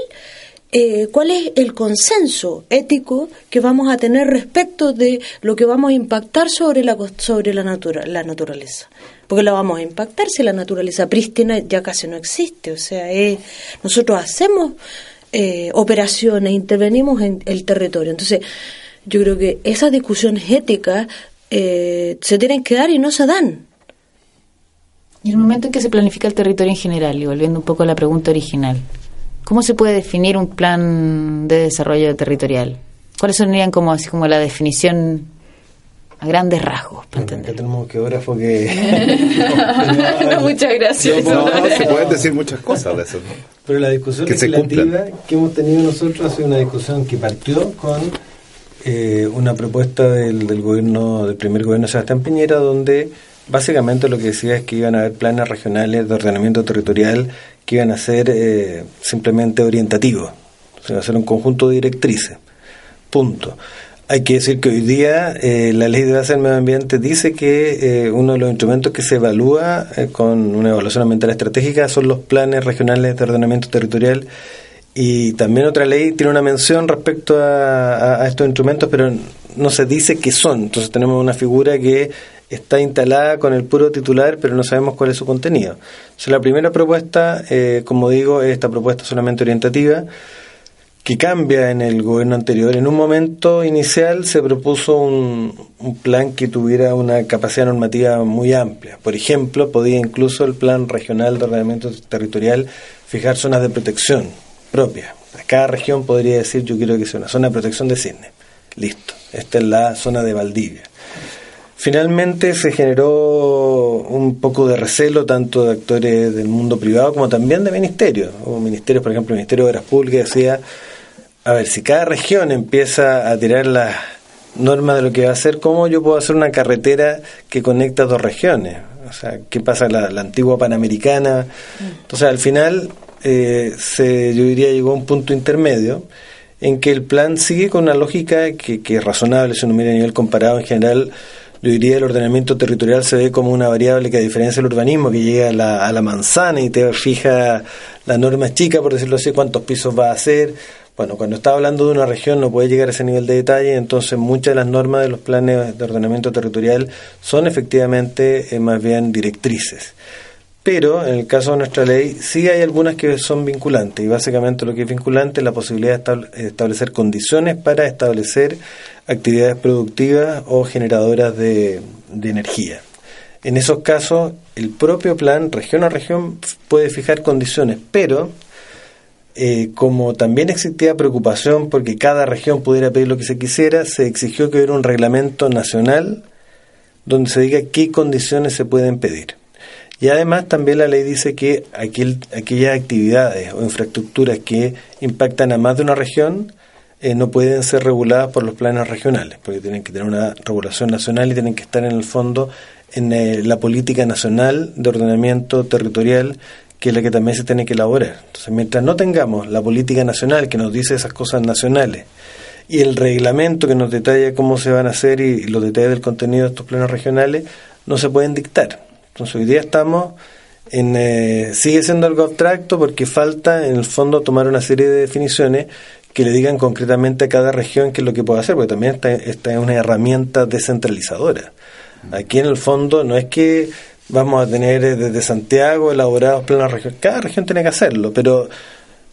eh, cuál es el consenso ético que vamos a tener respecto de lo que vamos a impactar sobre la sobre la natura, la naturaleza porque la vamos a impactar si la naturaleza prístina ya casi no existe o sea es- nosotros hacemos eh, operaciones intervenimos en el territorio entonces yo creo que esas discusiones éticas eh, se tienen que dar y no se dan. Y el momento en que se planifica el territorio en general, y volviendo un poco a la pregunta original, ¿cómo se puede definir un plan de desarrollo territorial? ¿Cuáles serían como así como la definición a grandes rasgos? para Acá entender? tenemos un geógrafo que... Muchas gracias. No, se pueden decir muchas cosas de eso. ¿no? Pero la discusión Que se legislativa que hemos tenido nosotros ha sido una discusión que partió con eh, una propuesta del, del gobierno, del primer gobierno de Sebastián Piñera, donde básicamente lo que decía es que iban a haber planes regionales de ordenamiento territorial que iban a ser eh, simplemente orientativos, o sea, iba a ser un conjunto de directrices. Punto. Hay que decir que hoy día eh, la ley de base del medio ambiente dice que eh, uno de los instrumentos que se evalúa eh, con una evaluación ambiental estratégica son los planes regionales de ordenamiento territorial y también otra ley tiene una mención respecto a, estos instrumentos, pero no se dice qué son. Entonces tenemos una figura que está instalada con el puro titular, pero no sabemos cuál es su contenido. Entonces la primera propuesta, eh, como digo, es esta propuesta solamente orientativa que cambia en el gobierno anterior. En un momento inicial se propuso un, plan que tuviera una capacidad normativa muy amplia. Por ejemplo, podía incluso el plan regional de ordenamiento territorial fijar zonas de protección propias. Cada región podría decir yo quiero que sea una zona de protección de cisne. Listo. Esta es la zona de Valdivia. finalmente se generó un poco de recelo tanto de actores del mundo privado como también de ministerios. Hubo ministerios, por ejemplo, el Ministerio de Obras Públicas decía, a ver, si cada región empieza a tirar las normas de lo que va a hacer, ¿cómo yo puedo hacer una carretera que conecta dos regiones? O sea, ¿qué pasa la, la antigua Panamericana? Entonces, al final, eh, se, yo diría, llegó a un punto intermedio en que el plan sigue con una lógica que, que es razonable, si uno mira a nivel comparado en general, yo diría el ordenamiento territorial se ve como una variable que a diferencia del urbanismo que llega a la, a la manzana y te fija la norma chica, por decirlo así, cuántos pisos va a hacer. Bueno, cuando está hablando de una región no puede llegar a ese nivel de detalle, entonces muchas de las normas de los planes de ordenamiento territorial son efectivamente eh, más bien directrices. Pero en el caso de nuestra ley sí hay algunas que son vinculantes y básicamente lo que es vinculante es la posibilidad de establecer condiciones para establecer actividades productivas o generadoras de, de energía. En esos casos, el propio plan, región a región, puede fijar condiciones, pero eh, como también existía preocupación porque cada región pudiera pedir lo que se quisiera, se exigió que hubiera un reglamento nacional donde se diga qué condiciones se pueden pedir. Y además también la ley dice que aquel, aquellas actividades o infraestructuras que impactan a más de una región eh, no pueden ser reguladas por los planes regionales, porque tienen que tener una regulación nacional y tienen que estar en el fondo en eh, la política nacional de ordenamiento territorial, que es la que también se tiene que elaborar. Entonces, mientras no tengamos la política nacional que nos dice esas cosas nacionales y el reglamento que nos detalla cómo se van a hacer y, los detalles del contenido de estos planes regionales, no se pueden dictar. Entonces, hoy día estamos en, eh, sigue siendo algo abstracto porque falta en el fondo tomar una serie de definiciones que le digan concretamente a cada región qué es lo que puede hacer, porque también esta, esta es una herramienta descentralizadora. Aquí en el fondo no es que vamos a tener eh, desde Santiago elaborados planos regionales, cada región tiene que hacerlo, pero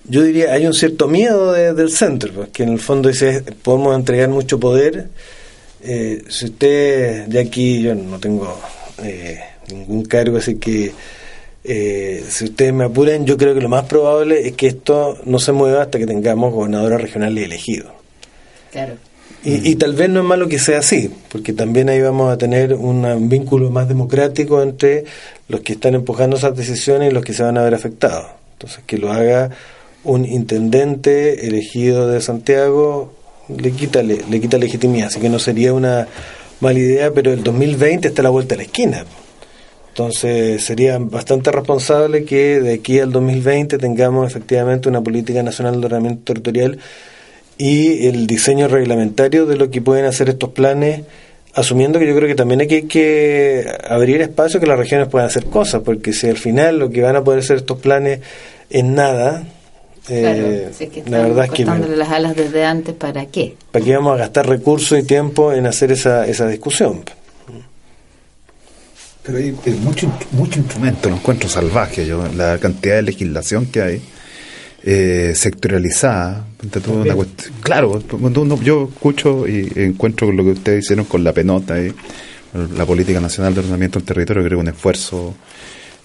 yo diría hay un cierto miedo del centro, porque en el fondo dice podemos entregar mucho poder. Eh, si usted, de aquí yo no tengo eh, ningún cargo, así que eh, si ustedes me apuren, yo creo que lo más probable es que esto no se mueva hasta que tengamos gobernadores regionales elegidos. Claro. Y, tal vez no es malo que sea así, porque también ahí vamos a tener un vínculo más democrático entre los que están empujando esas decisiones y los que se van a ver afectados. Entonces, que lo haga un intendente elegido de Santiago le quita, le, le quita legitimidad, así que no sería una mala idea, pero el 2020 está a la vuelta de la esquina. Entonces sería bastante responsable que de aquí al 2020 tengamos efectivamente una política nacional de ordenamiento territorial y el diseño reglamentario de lo que pueden hacer estos planes, asumiendo que yo creo que también hay que, abrir espacio que las regiones puedan hacer cosas, porque si al final lo que van a poder hacer estos planes es nada, eh, la verdad es que las alas desde antes, ¿para qué? ¿Para qué vamos a gastar recursos y tiempo en hacer esa, esa discusión? Pero hay, mucho, mucho instrumento, lo encuentro salvaje yo, la cantidad de legislación que hay, eh, sectorializada. claro, yo escucho y encuentro lo que ustedes hicieron con la penota, y la Política Nacional de Ordenamiento del Territorio, creo que un esfuerzo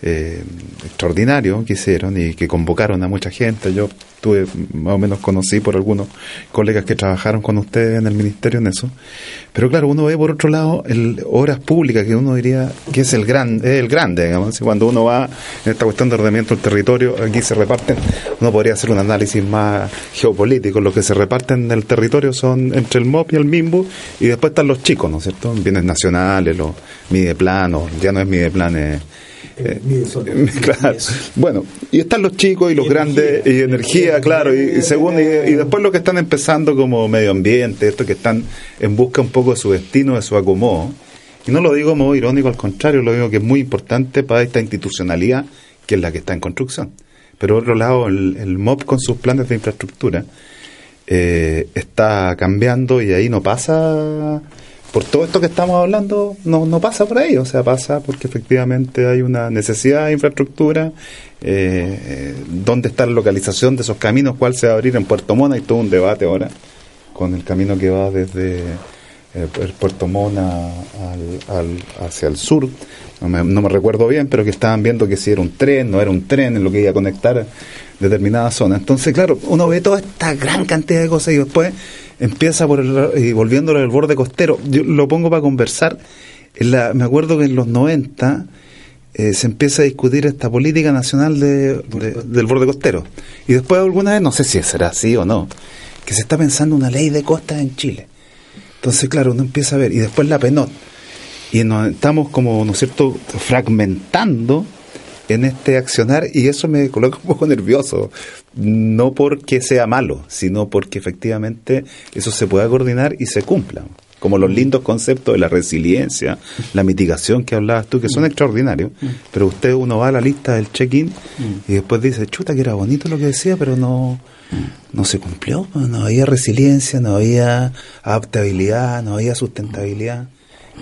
eh, extraordinario que hicieron y que convocaron a mucha gente. Yo tuve, más o menos conocí por algunos colegas que trabajaron con ustedes en el ministerio en eso. Pero claro, uno ve por otro lado el obras públicas que uno diría que es el gran, es el grande, digamos. Cuando uno va en esta cuestión de ordenamiento del territorio, aquí se reparten, uno podría hacer un análisis más geopolítico. Los que se reparten en el territorio son entre el MOP y el MIMBU y después están los chicos, ¿no es cierto? Bienes nacionales, los mideplanos, ya no es mideplanes eh, claro. Bueno, y están los chicos y los grandes, y energía, claro, y, según, y, después los que están empezando como medio ambiente, estos que están en busca un poco de su destino, de su acomodo. Y no lo digo como irónico, al contrario, lo digo que es muy importante para esta institucionalidad que es la que está en construcción. Pero por otro lado, el, el MOB con sus planes de infraestructura eh, está cambiando y ahí no pasa por todo esto que estamos hablando, no, no pasa por ahí, o sea, pasa porque efectivamente hay una necesidad de infraestructura, eh, eh, dónde está la localización de esos caminos, cuál se va a abrir en Puerto Mona, hay todo un debate ahora con el camino que va desde eh, Puerto Mona hacia el sur, no me, no me recuerdo bien, pero que estaban viendo que si era un tren, no era un tren, en lo que iba a conectar determinada zona. Entonces, claro, uno ve toda esta gran cantidad de cosas y después empieza por el, y volviéndolo al borde costero, yo lo pongo para conversar, en la, me acuerdo que en los 90 eh, se empieza a discutir esta política nacional de, de- del borde costero. Y después alguna vez, no sé si será así o no, que se está pensando una ley de costas en Chile. Entonces, claro, uno empieza a ver, y después la PENOT. Y nos estamos como, ¿no es cierto?, fragmentando en este accionar y eso me coloca un poco nervioso. No porque sea malo, sino porque efectivamente eso se pueda coordinar y se cumpla. Como los lindos conceptos de la resiliencia, la mitigación que hablabas tú, que son extraordinarios, pero usted uno va a la lista del check-in y después dice, chuta, que era bonito lo que decía, pero no, no se cumplió, pues, no había resiliencia, no había adaptabilidad, no había sustentabilidad.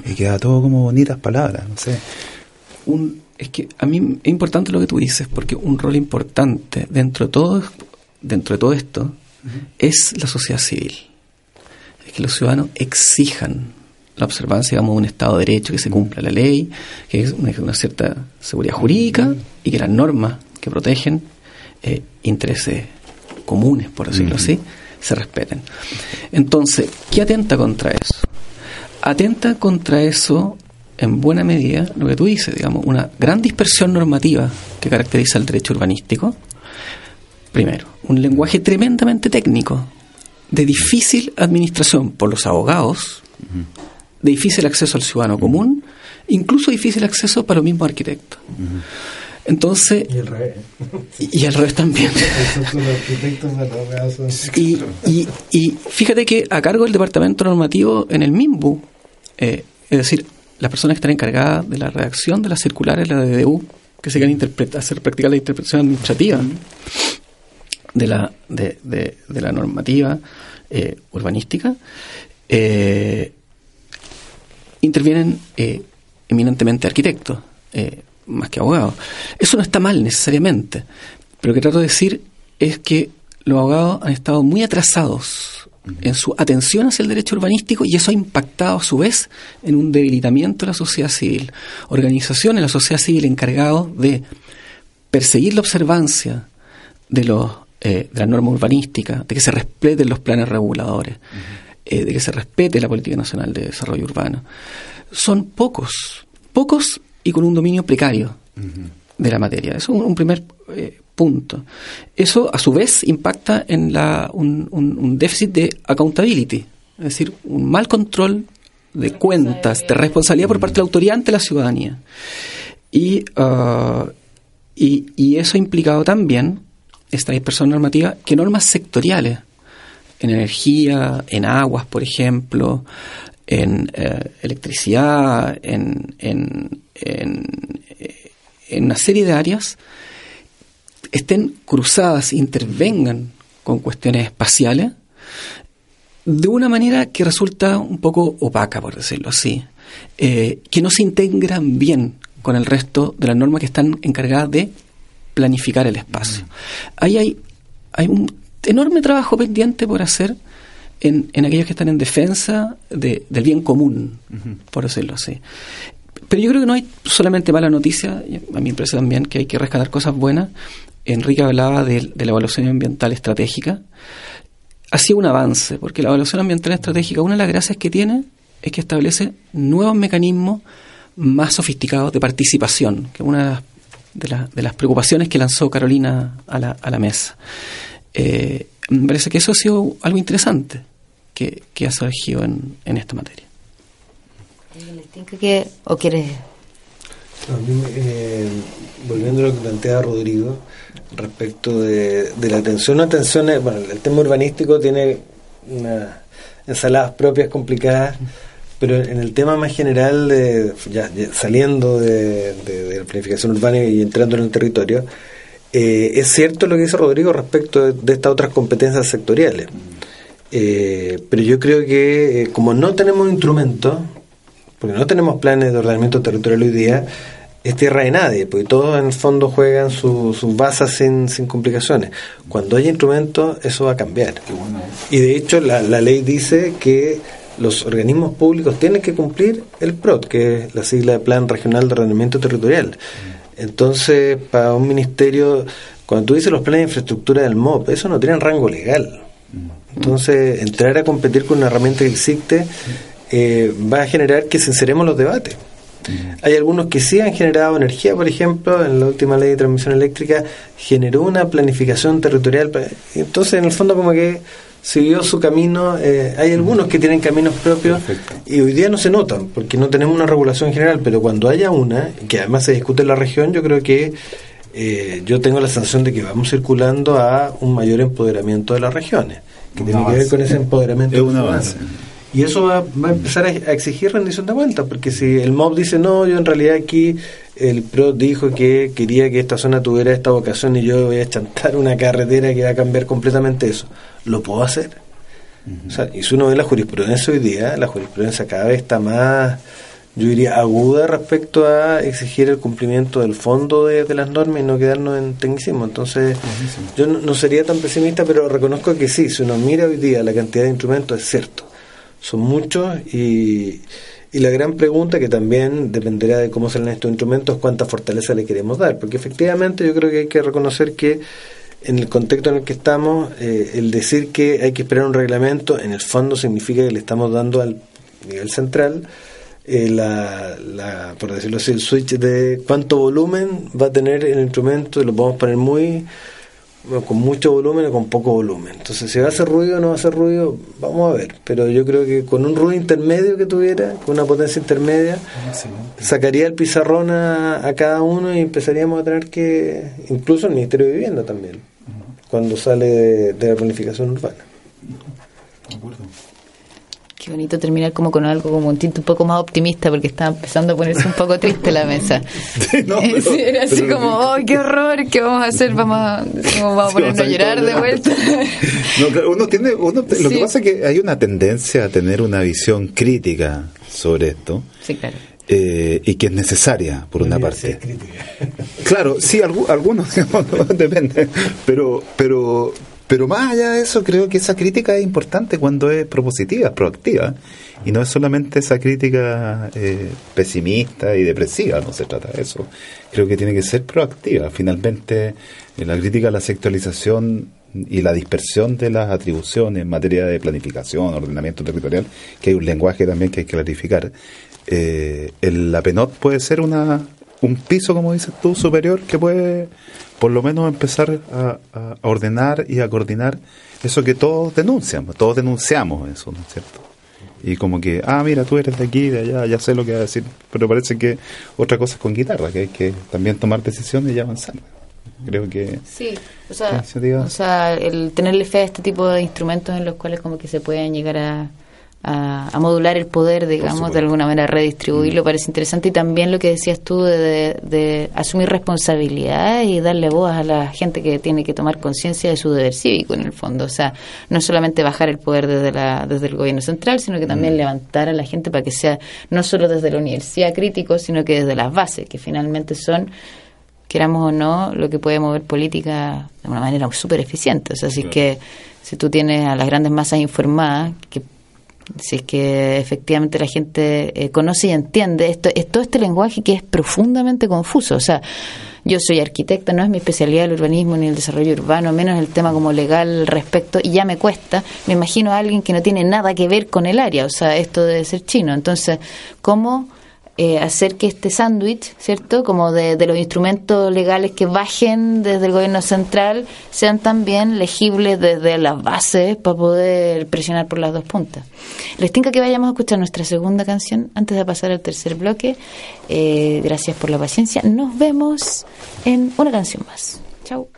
Y queda todo como bonitas palabras, no sé. un, es que a mí es importante lo que tú dices, porque un rol importante dentro de todo, dentro de todo esto es la sociedad civil. Es que los ciudadanos exijan la observancia, digamos, de un Estado de Derecho, que se cumpla la ley, que es una, una cierta seguridad jurídica y que las normas que protegen eh, intereses comunes, por decirlo así, se respeten. Entonces, ¿qué atenta contra eso? Atenta contra eso en buena medida lo que tú dices, digamos, una gran dispersión normativa que caracteriza el derecho urbanístico. Primero, un lenguaje tremendamente técnico, de difícil administración por los abogados, de difícil acceso al ciudadano común, incluso difícil acceso para los mismos arquitectos. Entonces, Y el revés. y, al revés también. Y, y fíjate que a cargo del departamento normativo en el MIMBU, eh, es decir, las personas que están encargadas de la redacción de las circulares, la DDU, que se quieren hacer practicar la interpretación administrativa de la, de, de- de la normativa eh, urbanística, eh, intervienen eh, eminentemente arquitectos, eh, más que abogados. Eso no está mal necesariamente, pero lo que trato de decir es que los abogados han estado muy atrasados en su atención hacia el derecho urbanístico y eso ha impactado a su vez en un debilitamiento de la sociedad civil. Organizaciones de la sociedad civil encargados de perseguir la observancia de, los, eh, de las normas urbanísticas, de que se respeten los planes reguladores, eh, de que se respete la política nacional de desarrollo urbano. Son pocos, pocos y con un dominio precario de la materia. Eso es un, un primer eh, punto. Eso, a su vez, impacta en la, un, déficit de accountability, es decir, un mal control de cuentas, de responsabilidad por parte de la autoridad ante la ciudadanía. Y, ah, y, y eso ha implicado también esta dispersión normativa que normas sectoriales en energía, en aguas, por ejemplo, en eh, electricidad, en, en, en, eh, en una serie de áreas, estén cruzadas, intervengan con cuestiones espaciales, de una manera que resulta un poco opaca, por decirlo así, eh, que no se integran bien con el resto de las normas que están encargadas de planificar el espacio. Ahí hay, hay un enorme trabajo pendiente por hacer en, en aquellos que están en defensa de- del bien común, por decirlo así. Pero yo creo que no hay solamente mala noticia, a mí me parece también que hay que rescatar cosas buenas. Enrique hablaba de, de la evaluación ambiental estratégica. Ha sido un avance, porque la evaluación ambiental estratégica, una de las gracias que tiene es que establece nuevos mecanismos más sofisticados de participación, que es una de las, de la- de las preocupaciones que lanzó Carolina a la, a la mesa. Eh, me parece que eso ha sido algo interesante que, que ha surgido en, en esta materia. ¿Alguien les tinca que, ¿O quieres No, eh, volviendo a lo que plantea Rodrigo respecto de, la atención, la atención bueno, el tema urbanístico tiene unas ensaladas propias complicadas, pero en el tema más general, de, saliendo de, la planificación urbana y entrando en el territorio, eh, es cierto lo que dice Rodrigo respecto de, de estas otras competencias sectoriales. Eh, pero yo creo que eh, como no tenemos instrumentos, porque no tenemos planes de ordenamiento territorial hoy día, es tierra de nadie, porque todos en el fondo juegan su- sus bazas sin, sin complicaciones. Cuando haya instrumentos, eso va a cambiar. Y de hecho, la, la ley dice que los organismos públicos tienen que cumplir el PROT, que es la sigla de Plan Regional de Ordenamiento Territorial. Entonces, para un ministerio, cuando tú dices los planes de infraestructura del MOP, eso no tiene rango legal. Entonces, entrar a competir con una herramienta que existe eh, va a generar que sinceremos los debates. Hay algunos que sí han generado energía, por ejemplo, en la última ley de transmisión eléctrica generó una planificación territorial. Entonces, en el fondo, como que siguió su camino. Eh, hay algunos que tienen caminos propios y hoy día no se notan porque no tenemos una regulación general, pero cuando haya una, que además se discute en la región, yo creo que eh, yo tengo la sensación de que vamos circulando a un mayor empoderamiento de las regiones, que tiene que ver con ese empoderamiento. Es un avance. Y eso va, va a empezar a, exigir rendición de cuentas, porque si el MOB dice, no, yo en realidad aquí, el PRO dijo que quería que esta zona tuviera esta vocación y yo voy a chantar una carretera que va a cambiar completamente eso, ¿lo puedo hacer? o sea, y si uno ve la jurisprudencia hoy día, la jurisprudencia cada vez está más, yo diría, aguda respecto a exigir el cumplimiento del fondo de, las normas y no quedarnos en tecnicismo. Entonces, yo no, no sería tan pesimista, pero reconozco que sí, si uno mira hoy día la cantidad de instrumentos, es cierto son muchos y, y la gran pregunta que también dependerá de cómo salen estos instrumentos, cuánta fortaleza le queremos dar, porque efectivamente yo creo que hay que reconocer que en el contexto en el que estamos, eh, el decir que hay que esperar un reglamento, en el fondo significa que le estamos dando al nivel central eh, la, la, por decirlo así, el switch de cuánto volumen va a tener el instrumento, y lo podemos poner muy con mucho volumen o con poco volumen. Entonces, si va a hacer ruido o no va a hacer ruido, vamos a ver. Pero yo creo que con un ruido intermedio que tuviera, con una potencia intermedia, sacaría el pizarrón a, cada uno y empezaríamos a tener que, incluso el Ministerio de Vivienda también, cuando sale de, de la planificación urbana. Qué bonito terminar como con algo como un tinte un poco más optimista porque estaba empezando a ponerse un poco triste la mesa. era así como, ¡ay, qué horror! ¿Qué vamos a hacer? Vamos a, vamos a ponernos a llorar de vuelta. uno tiene, uno, Lo que pasa es que hay una tendencia a tener una visión crítica sobre esto. Sí, claro. Eh, y que es necesaria por una parte. Claro, sí, algunos, digamos, depende, pero, pero, pero más allá de eso, creo que esa crítica es importante cuando es propositiva, proactiva, y no es solamente esa crítica eh, pesimista y depresiva, no se trata de eso. Creo que tiene que ser proactiva. Finalmente, eh, la crítica a la sectorización y la dispersión de las atribuciones en materia de planificación, ordenamiento territorial, que hay un lenguaje también que hay que clarificar. Eh, el, la PENOT puede ser una, un piso, como dices tú, superior que puede por lo menos empezar a, ordenar y a coordinar eso que todos denuncian, todos denunciamos eso, ¿no es cierto? Y como que, ah, mira, tú eres de aquí, de allá, ya sé lo que va a decir, pero parece que otra cosa es con guitarra, que hay que también tomar decisiones y avanzar. Creo que... Sí, o sea, o sea el tenerle fe a este tipo de instrumentos en los cuales como que se pueden llegar a a, modular el poder, digamos, de alguna manera redistribuirlo, mm. parece interesante. Y también lo que decías tú de, asumir responsabilidad y darle voz a la gente que tiene que tomar conciencia de su deber cívico, en el fondo. O sea, no solamente bajar el poder desde, la, desde el gobierno central, sino que también mm. levantar a la gente para que sea no solo desde la universidad crítico, sino que desde las bases, que finalmente son queramos o no, lo que puede mover política de una manera súper eficiente. O sea, así que si tú tienes a las grandes masas informadas, que si es que efectivamente la gente eh, conoce y entiende esto, es todo este lenguaje que es profundamente confuso. O sea, yo soy arquitecta, no es mi especialidad el urbanismo ni el desarrollo urbano, menos el tema como legal respecto, y ya me cuesta. Me imagino a alguien que no tiene nada que ver con el área, o sea, esto debe ser chino. Entonces, ¿cómo eh, hacer que este sándwich, ¿cierto? Como de, los instrumentos legales que bajen desde el gobierno central sean también legibles desde las bases para poder presionar por las dos puntas. Les tengo que vayamos a escuchar nuestra segunda canción antes de pasar al tercer bloque. Eh, gracias por la paciencia. Nos vemos en una canción más. Chao.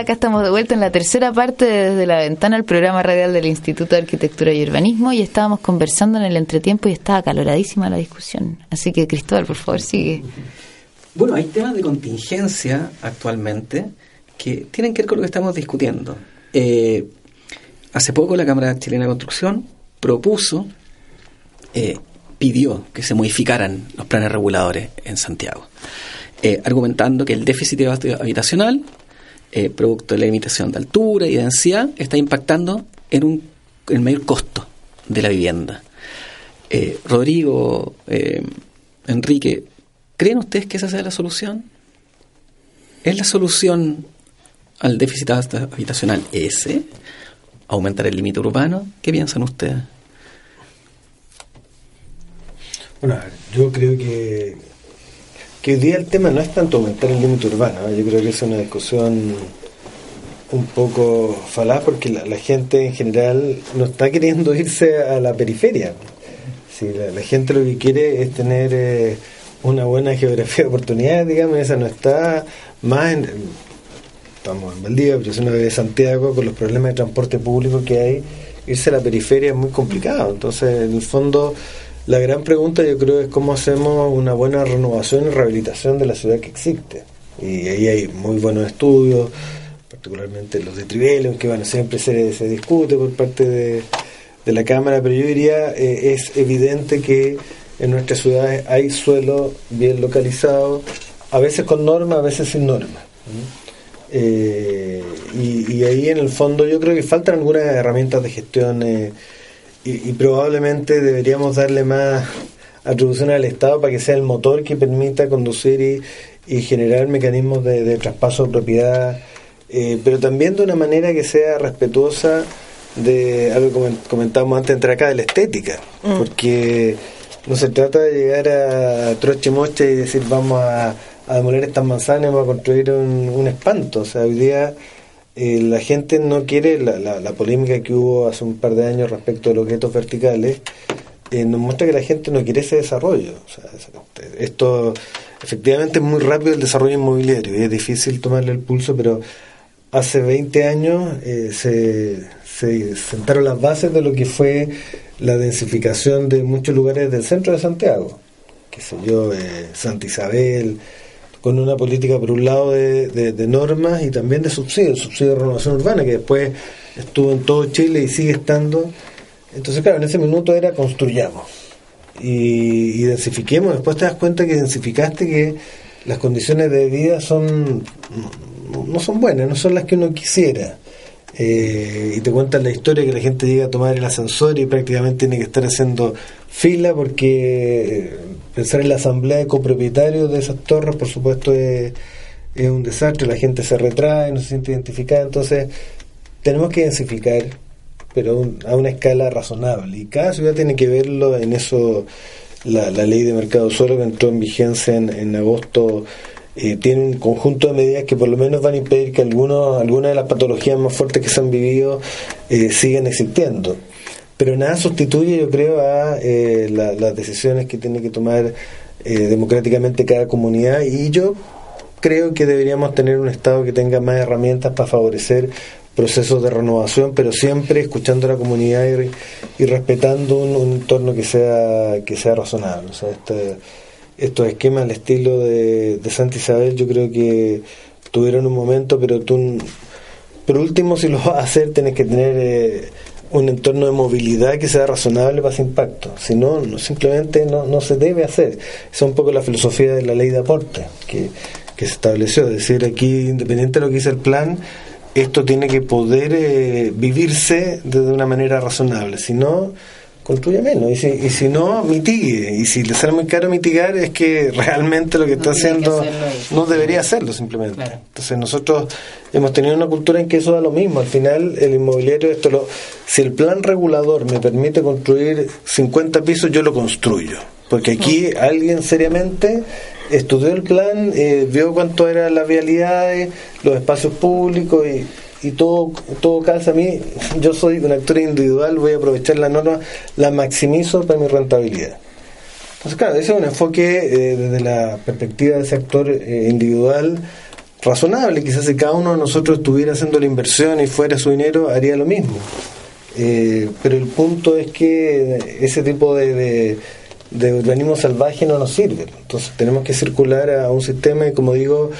Acá estamos de vuelta en la tercera parte desde la ventana del programa radial del Instituto de Arquitectura y Urbanismo y estábamos conversando en el entretiempo y estaba caloradísima la discusión. Así que Cristóbal, por favor, sigue. Bueno, hay temas de contingencia actualmente que tienen que ver con lo que estamos discutiendo. Eh, hace poco la Cámara Chilena de Construcción propuso, eh, pidió que se modificaran los planes reguladores en Santiago, eh, argumentando que el déficit habitacional eh, producto de la limitación de altura y densidad, está impactando en un el mayor costo de la vivienda. Eh, Rodrigo, eh, Enrique, ¿creen ustedes que esa sea la solución? ¿Es la solución al déficit habitacional ese? ¿Aumentar el límite urbano? ¿Qué piensan ustedes? Bueno, yo creo que que hoy día el tema no es tanto aumentar el límite urbano, yo creo que es una discusión un poco falaz porque la, gente en general no está queriendo irse a la periferia. Si la, gente lo que quiere es tener eh, una buena geografía de oportunidades, digamos, esa no está más en, estamos en Valdivia, pero es una de Santiago con los problemas de transporte público que hay, irse a la periferia es muy complicado. Entonces, en el fondo, la gran pregunta yo creo es cómo hacemos una buena renovación y rehabilitación de la ciudad que existe. Y ahí hay muy buenos estudios, particularmente los de Trivelo, que bueno, siempre se, se discute por parte de, la Cámara, pero yo diría eh, es evidente que en nuestras ciudades hay suelo bien localizado, a veces con norma, a veces sin norma. Eh, y, ahí en el fondo yo creo que faltan algunas herramientas de gestión eh, y, probablemente deberíamos darle más atribución al Estado para que sea el motor que permita conducir y, generar mecanismos de, traspaso de propiedad, eh, pero también de una manera que sea respetuosa de algo que comentábamos antes de acá, de la estética, mm. porque no se trata de llegar a troche moche y decir vamos a, demoler estas manzanas, vamos a construir un, un espanto, o sea, hoy día eh, la gente no quiere, la, la, polémica que hubo hace un par de años respecto de los guetos verticales, eh, nos muestra que la gente no quiere ese desarrollo. esto, efectivamente es muy rápido el desarrollo inmobiliario y es difícil tomarle el pulso, pero hace 20 años eh, se, se sentaron las bases de lo que fue la densificación de muchos lugares del centro de Santiago, que sé yo, Santa Isabel, con una política, por un lado, de, normas y también de subsidios, subsidio de renovación urbana, que después estuvo en todo Chile y sigue estando. Entonces, claro, en ese minuto era construyamos y, y densifiquemos. Después te das cuenta que densificaste que las condiciones de vida son no son buenas, no son las que uno quisiera. Eh, y te cuentan la historia que la gente llega a tomar el ascensor y prácticamente tiene que estar haciendo fila porque eh, pensar en la asamblea de copropietarios de esas torres, por supuesto, es, es un desastre, la gente se retrae, no se siente identificada, entonces tenemos que densificar, pero a una escala razonable, y cada ciudad tiene que verlo en eso, la, la ley de mercado solo que entró en vigencia en, en agosto eh, tiene un conjunto de medidas que por lo menos van a impedir que algunos, algunas de las patologías más fuertes que se han vivido eh, sigan existiendo. Pero nada sustituye, yo creo, a eh, las decisiones que tiene que tomar eh, democráticamente cada comunidad y yo creo que deberíamos tener un Estado que tenga más herramientas para favorecer procesos de renovación, pero siempre escuchando a la comunidad y, y respetando un, entorno que sea que sea razonable. O este, estos esquemas al estilo de, de Santa Isabel yo creo que tuvieron un momento, pero tú, por último, si lo vas a hacer, tienes que tener eh, un entorno de movilidad que sea razonable para ese impacto. Si no, no simplemente no, no se debe hacer. Esa es un poco la filosofía de la ley de aporte que, que se estableció. Es decir, aquí, independiente de lo que dice el plan, esto tiene que poder eh, vivirse de una manera razonable. Si no, construya menos. Y si, y si no, mitigue. Y si le sale muy caro mitigar, es que realmente lo que está haciendo no debería hacerlo simplemente. Claro. Entonces nosotros hemos tenido una cultura en que eso da lo mismo. Al final, el inmobiliario, esto lo, si el plan regulador me permite construir 50 pisos, yo lo construyo. Porque aquí alguien seriamente estudió el plan, eh, vio cuánto eran las vialidades, los espacios públicos y y todo, todo calza a mí, yo soy un actor individual, voy a aprovechar la norma, la maximizo para mi rentabilidad. Entonces, claro, ese es un enfoque eh, desde la perspectiva de ese actor eh, individual razonable. Quizás si cada uno de nosotros estuviera haciendo la inversión y fuera su dinero, haría lo mismo. Eh, pero el punto es que ese tipo de, de, de salvaje no nos sirve. Entonces tenemos que circular a un sistema y, como digo,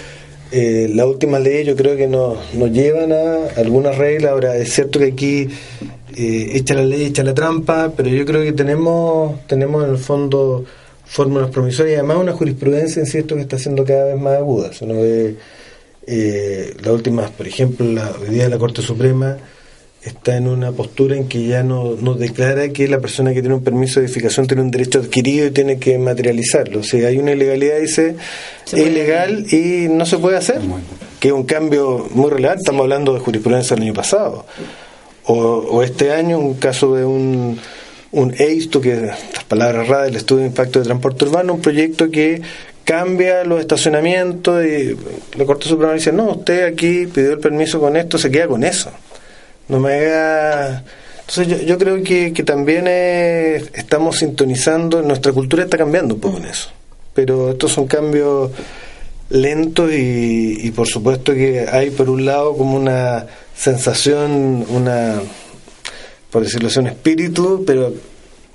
eh, la última ley yo creo que nos, nos llevan a algunas reglas. Ahora, es cierto que aquí eh, echa la ley, echa la trampa, pero yo creo que tenemos, tenemos en el fondo fórmulas promisorias y además una jurisprudencia, en cierto, que está siendo cada vez más aguda. uno ve eh, las últimas, por ejemplo, la, hoy día de la Corte Suprema está en una postura en que ya no, no declara que la persona que tiene un permiso de edificación tiene un derecho adquirido y tiene que materializarlo. O sea, hay una ilegalidad, dice, es ilegal y no se puede hacer. Que es un cambio muy relevante. Estamos hablando de jurisprudencia del año pasado. O, o este año, un caso de un, un EISTO, que las palabras raras, el estudio de impacto de transporte urbano, un proyecto que cambia los estacionamientos y la Corte Suprema dice, no, usted aquí pidió el permiso con esto, se queda con eso no me haga... Entonces yo, yo creo que, que también estamos sintonizando, nuestra cultura está cambiando un poco en eso, pero estos son cambios lentos y, y por supuesto que hay por un lado como una sensación, una, por decirlo así, un espíritu, pero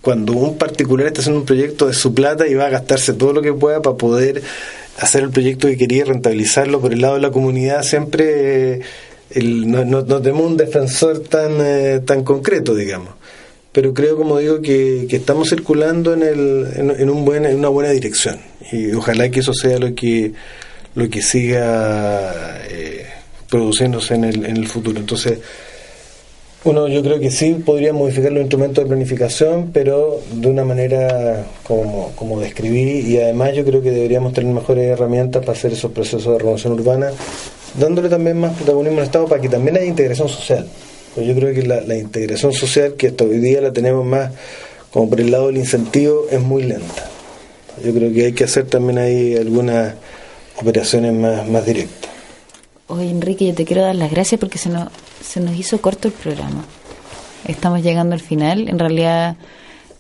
cuando un particular está haciendo un proyecto de su plata y va a gastarse todo lo que pueda para poder hacer el proyecto que quería, rentabilizarlo por el lado de la comunidad, siempre... El, no, no, no, tenemos un defensor tan, eh, tan concreto, digamos. Pero creo, como digo, que, que estamos circulando en, el, en, en, un buen, en una buena dirección. Y ojalá que eso sea lo que, lo que siga eh, produciéndose en el, en el futuro. Entonces, uno yo creo que sí podría modificar los instrumentos de planificación, pero de una manera como, como describí, y además yo creo que deberíamos tener mejores herramientas para hacer esos procesos de renovación urbana dándole también más protagonismo al Estado para que también haya integración social. Pues yo creo que la, integración social, que hasta hoy día la tenemos más como por el lado del incentivo, es muy lenta. Yo creo que hay que hacer también ahí algunas operaciones más, más directas. Oye, Enrique, yo te quiero dar las gracias porque se nos, se nos hizo corto el programa. Estamos llegando al final. En realidad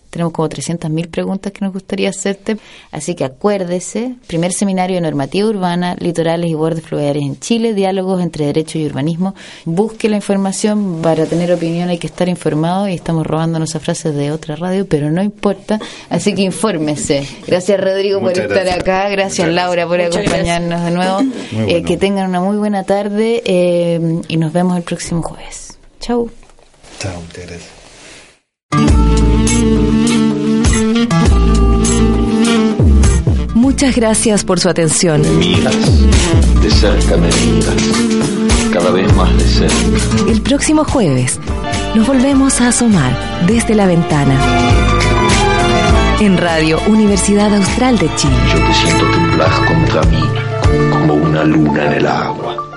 tenemos como 300.000 preguntas que nos gustaría hacerte. Así que acuérdese, primer seminario de normativa urbana, litorales y bordes fluviales en Chile, diálogos entre derecho y urbanismo. Busque la información, para tener opinión hay que estar informado y estamos robándonos a frases de otra radio, pero no importa. Así que infórmese. Gracias Rodrigo Muchas por estar acá, gracias Muchas Laura por Muchas acompañarnos de nuevo. Eh, que tengan una muy buena tarde eh, y nos vemos el próximo jueves. Chau. Chao, muchas gracias. Muchas gracias por su atención. miras, de cerca me miras, cada vez más más de cerca. El próximo jueves nos volvemos a asomar desde la ventana. En Radio Universidad Austral de Chile. Yo te siento temblar contra mí como una luna en el agua.